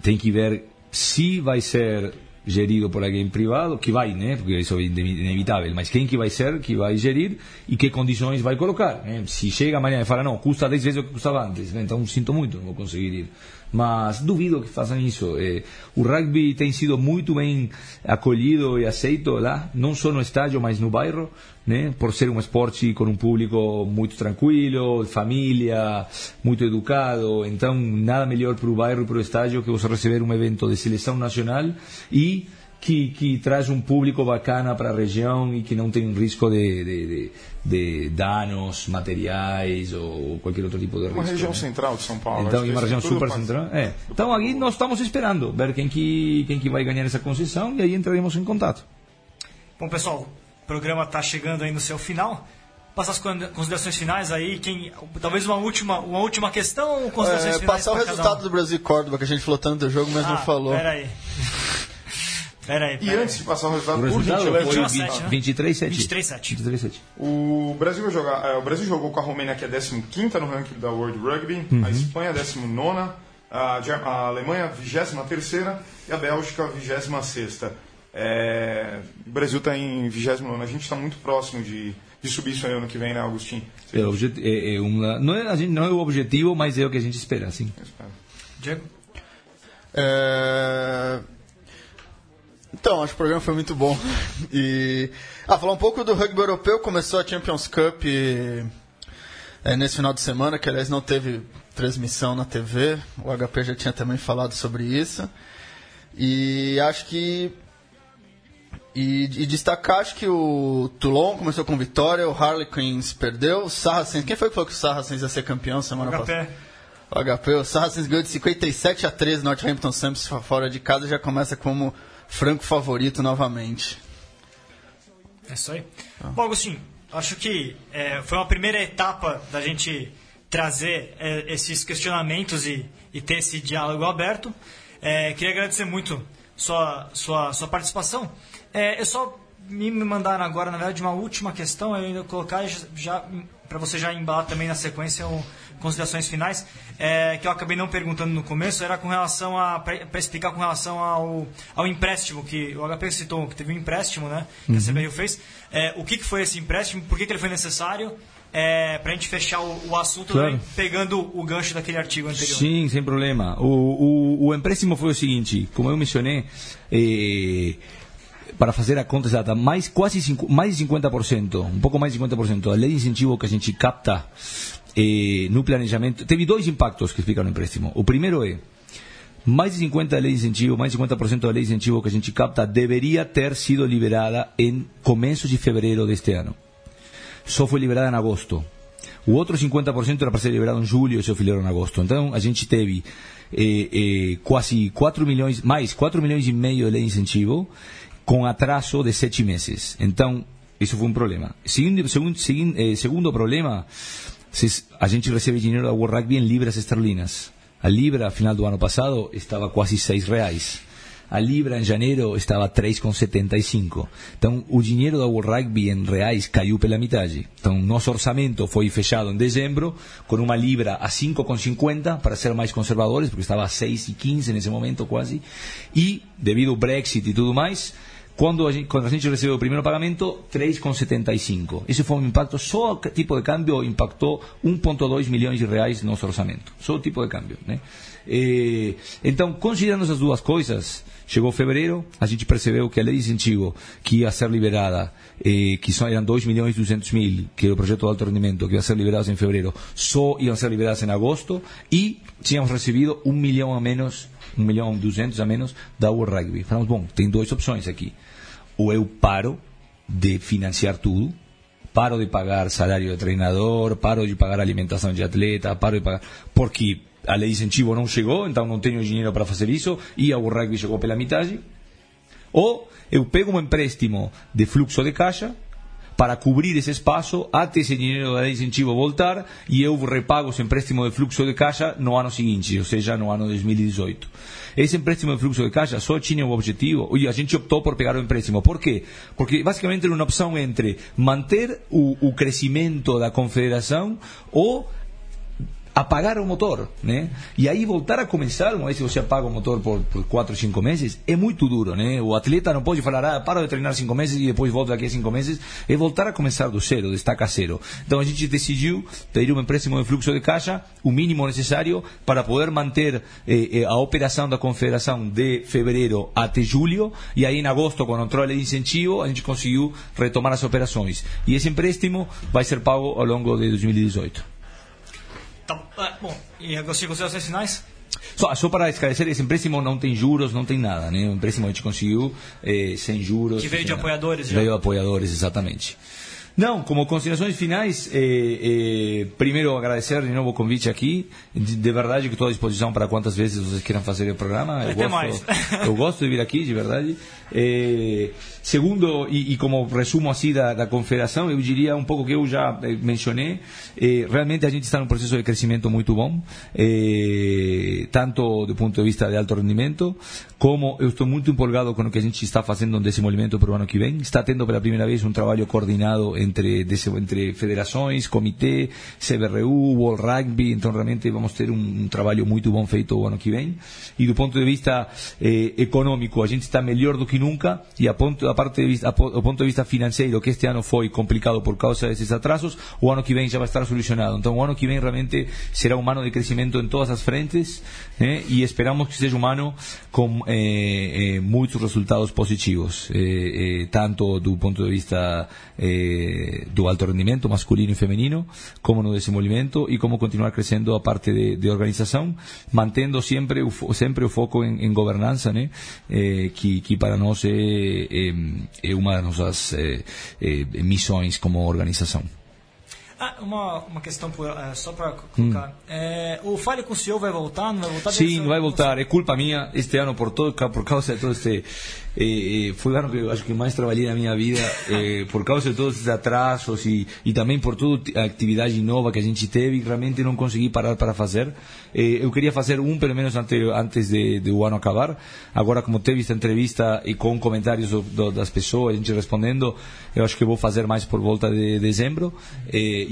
tem que ver se vai ser gerido por alguém privado, que vai, né? Porque isso é inevitável, mas quem que vai ser, que vai gerir e que condições vai colocar. Né? Se chega amanhã e fala, não, custa 10 vezes o que custava antes, né? então sinto muito, não vou conseguir ir. Mas duvido que façam isso. Eh, o rugby tem sido muito bem acolhido e aceito lá, não só no estádio, mas no bairro, né? por ser um esporte com um público muito tranquilo, família, muito educado. Então, nada melhor para o bairro e para o estádio que você receber um evento de seleção nacional e que, que traz um público bacana para a região e que não tem um risco de, de, de, de danos materiais ou qualquer outro tipo de risco. Uma região né? central de São Paulo. Então, uma que região super central. É. Então, aqui nós estamos esperando ver quem que, quem que vai ganhar essa concessão e aí entraremos em contato. Bom, pessoal, o programa está chegando aí no seu final. Passar as con- considerações finais aí, quem, talvez uma última, uma última questão ou considerações É, finais passar o resultado um? do Brasil e Córdoba, que a gente falou tanto do jogo, mas não Ah, falou. Peraí. Peraí, E peraí. antes de passar o resultado, O por resultado gentileza, foi Última sete, né? 23-7. 23-7. 23-7. O Brasil, vai jogar, é, o Brasil jogou com a Romênia, que é 15 no ranking da World Rugby, a Espanha, 19, a, a Alemanha, 23 e a Bélgica, 26. É, o Brasil está em 29. A gente está muito próximo de, de subir isso aí ano que vem, né, Agostinho? É, é- é uma- não, é, a gente, não é o objetivo, mas é o que a gente espera, sim. Diego? É... Então, acho que o programa foi muito bom. E. Ah, falar um pouco do rugby europeu, começou a Champions Cup e, é, nesse final de semana, que aliás não teve transmissão na TV. O HP já tinha também falado sobre isso. E acho que. E, e destacar, acho que o Toulon começou com vitória, o Harlequins perdeu, o Saracens. Quem foi que falou que o Saracens ia ser campeão semana passada? O HP, o Saracens ganhou de 57 a 13 Northampton Saints fora de casa já começa como franco favorito novamente. É isso aí. Bom, Agostinho, acho que é, foi uma primeira etapa da gente trazer é, esses questionamentos e, e ter esse diálogo aberto. É, queria agradecer muito sua, sua, sua participação. É, eu só me mandaram agora, na verdade, uma última questão, eu ainda colocar já, já para você já embalar também na sequência considerações finais, é, que eu acabei não perguntando no começo, era com relação a. para explicar com relação ao, ao empréstimo, que o HP citou, que teve um empréstimo, né? Que a CBRU fez. É, o que, que foi esse empréstimo, por que, que ele foi necessário? É, para a gente fechar o, o assunto Claro. pegando o gancho daquele artigo anterior. Sim, sem problema. O, o, o empréstimo foi o seguinte, como eu mencionei, eh, para fazer a conta exata, mais quase cinco, mais de 50%, um pouco mais de 50% da lei de incentivo que a gente capta eh, no planejamento, teve dois impactos que explicam no empréstimo. O primeiro é, mais de 50 da lei de incentivo, mais de 50% da lei de incentivo que a gente capta deveria ter sido liberada em começo de fevereiro deste ano. Só foi liberada em agosto. O outro 50% era para ser liberado em julho e se fizeram em agosto. Então a gente teve eh, eh, quase 4 milhões, mais 4 milhões e meio de lei de incentivo com atraso de 7 meses. Então, isso foi um problema. Segundo, segundo, segundo, eh, segundo problema, a gente recebe dinheiro da World Rugby em libras esterlinas. A libra, final do ano passado, estava quase 6 reais. A libra em janeiro estava 3,75. Então, o dinheiro da World Rugby em reais caiu pela metade. Então, nosso orçamento foi fechado em dezembro com uma libra a 5,50 para ser mais conservadores, porque estava a 6,15 nesse momento quase. E, devido ao Brexit e tudo mais, quando a gente, quando a gente recebeu o primeiro pagamento, 3,75. Esse foi um impacto, só o tipo de câmbio impactou 1,2 milhões de reais no nosso orçamento. Só o tipo de câmbio. Né? Eh, então, considerando essas duas coisas, chegou fevereiro, a gente percebeu que a lei de incentivo que ia ser liberada, eh, que só eram 2 milhões e 200 mil, que era o projeto de alto rendimento, que ia ser liberado em fevereiro, só iam ser liberadas em agosto, e tínhamos recebido um milhão a menos, um milhão e 200 a menos da World Rugby. Falamos, bom, tem duas opções aqui. Ou eu paro de financiar tudo, paro de pagar salário de treinador, paro de pagar alimentação de atleta, paro de pagar. Porque a lei de incentivo não chegou, então não tenho dinheiro para fazer isso, e o rugby chegou pela metade. Ou eu pego um empréstimo de fluxo de caixa para cobrir esse espaço até esse dinheiro da incentivo voltar e eu repago esse empréstimo de fluxo de caixa no ano seguinte, ou seja, no ano 2018. Esse empréstimo de fluxo de caixa só tinha o objetivo, e a gente optou por pegar o empréstimo. Por quê? Porque basicamente era uma opção entre manter o crescimento da confederação ou apagar o motor, né? E aí voltar a começar, uma vez que você apaga o motor por, por quatro, cinco meses, é muito duro, né? O atleta não pode falar, ah, paro de treinar cinco meses e depois volto daqui a cinco meses. É voltar a começar do zero, de estaca zero. Então a gente decidiu pedir um empréstimo de fluxo de caixa, o mínimo necessário para poder manter eh, eh, a operação da confederação de fevereiro até julho, e aí em agosto, entrou a lei de incentivo, a gente conseguiu retomar as operações. E esse empréstimo vai ser pago ao longo de 2018. Tá, bom, e Agostinho, considerações finais? Só, só para esclarecer, esse empréstimo não tem juros, não tem nada, né? O empréstimo a gente conseguiu eh, sem juros. Que veio de nada. apoiadores já. Veio de apoiadores, exatamente. Não, como considerações finais, eh, eh, primeiro agradecer de novo o convite aqui. De, de verdade que estou à disposição para quantas vezes vocês queiram fazer o programa. Eu Até gosto, mais. eu gosto de vir aqui, de verdade. Eh, segundo, e, e como resumo assim da, da confederação, eu diria um pouco que eu já eh, mencionei, eh, realmente a gente está num processo de crescimento muito bom, eh, tanto do ponto de vista de alto rendimento, como eu estou muito empolgado com o que a gente está fazendo no desenvolvimento para o ano que vem. Está tendo pela primeira vez um trabalho coordenado entre, desse- entre federações, comitê, CBRU, World Rugby, então realmente vamos ter um, um trabalho muito bom feito o ano que vem. E do ponto de vista eh, econômico, a gente está melhor do que nunca, e a, ponto, a parte de vista, a, do ponto de vista financeiro, que este ano foi complicado por causa desses atrasos, o ano que vem já vai estar solucionado. Então o ano que vem realmente será um ano de crescimento em todas as frentes, eh, e esperamos que seja um ano com eh, eh, muitos resultados positivos, eh, eh, tanto do ponto de vista eh, do alto rendimento masculino e feminino, como no desenvolvimento e como continuar crescendo a parte de, de organização, mantendo sempre o, sempre o foco em, em governança, né? Eh, que, que para nós é, é, é uma das nossas eh, eh, missões como organização. Ah, uma, uma questão por, eh, só para colocar. Eh, o Fale com o senhor vai voltar? Não vai voltar? Sim, ser- vai voltar. É culpa minha este ano por todo por causa de todo este eh, foi o ano que eu acho que mais trabalhei na minha vida eh, por causa de todos esses atrasos e, e também por toda a atividade nova que a gente teve realmente não consegui parar para fazer eh, eu queria fazer um pelo menos ante, antes de, de o ano acabar agora como teve esta entrevista e com comentários do, do, das pessoas a gente respondendo eu acho que vou fazer mais por volta de dezembro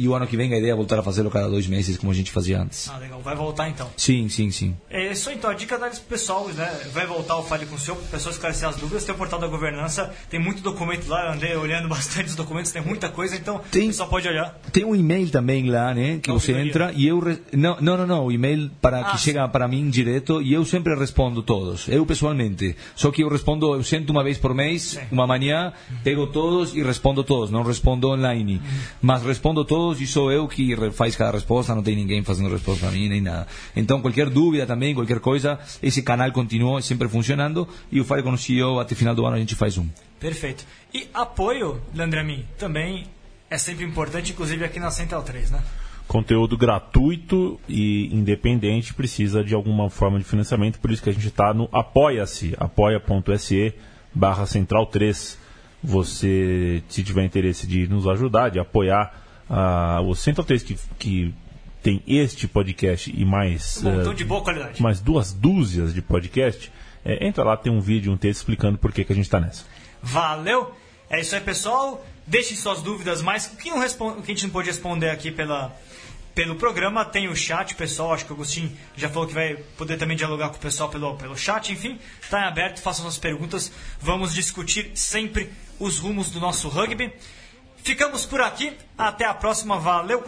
e o ano que vem a ideia é voltar a fazê-lo cada dois meses como a gente fazia antes Ah, legal. Vai voltar então. sim, sim, sim É isso então, a dica pro pessoal, né? Vai voltar o Fale com o senhor, para pessoas esclarecer as dúvidas. Tem o portal da governança, tem muito documento lá. Eu andei olhando bastante os documentos, tem muita coisa, então Tem- pessoal pode olhar. Tem um e-mail também lá, né? Que Não, você entra e eu. re- Não, não, não, não. O e-mail para Ah, que sim. chega para mim direto e eu sempre respondo todos. Eu pessoalmente. Só que eu respondo, eu sento uma vez por mês, Sim. uma manhã, pego todos e respondo todos. Não respondo online. Mas respondo todos e sou eu que faz cada resposta, não tem ninguém fazendo resposta para mim nem nada. Então, qualquer dúvida também, qualquer coisa, esse canal continua sempre funcionando e o Fale com o CEO até final do ano a gente faz um. Perfeito. E apoio, Landramin, também é sempre importante, inclusive aqui na Central 3, né? Conteúdo gratuito e independente precisa de alguma forma de financiamento, por isso que a gente está no Apoia-se, apoia.se barra central 3. Você, se tiver interesse de nos ajudar, de apoiar ah, o Central 3 que, que tem este podcast e mais, Um montão eh, de boa qualidade. mais duas dúzias de podcast, eh, entra lá, tem um vídeo, um texto explicando por que, que a gente está nessa. Valeu! É isso aí, pessoal. Deixem suas dúvidas mais. O que, não respon- o que a gente não pôde responder aqui pela, pelo programa, tem o chat, pessoal, acho que o Agostinho já falou que vai poder também dialogar com o pessoal pelo, pelo chat, enfim, está em aberto, façam suas perguntas, vamos discutir sempre os rumos do nosso rugby. Ficamos por aqui. Até a próxima. Valeu!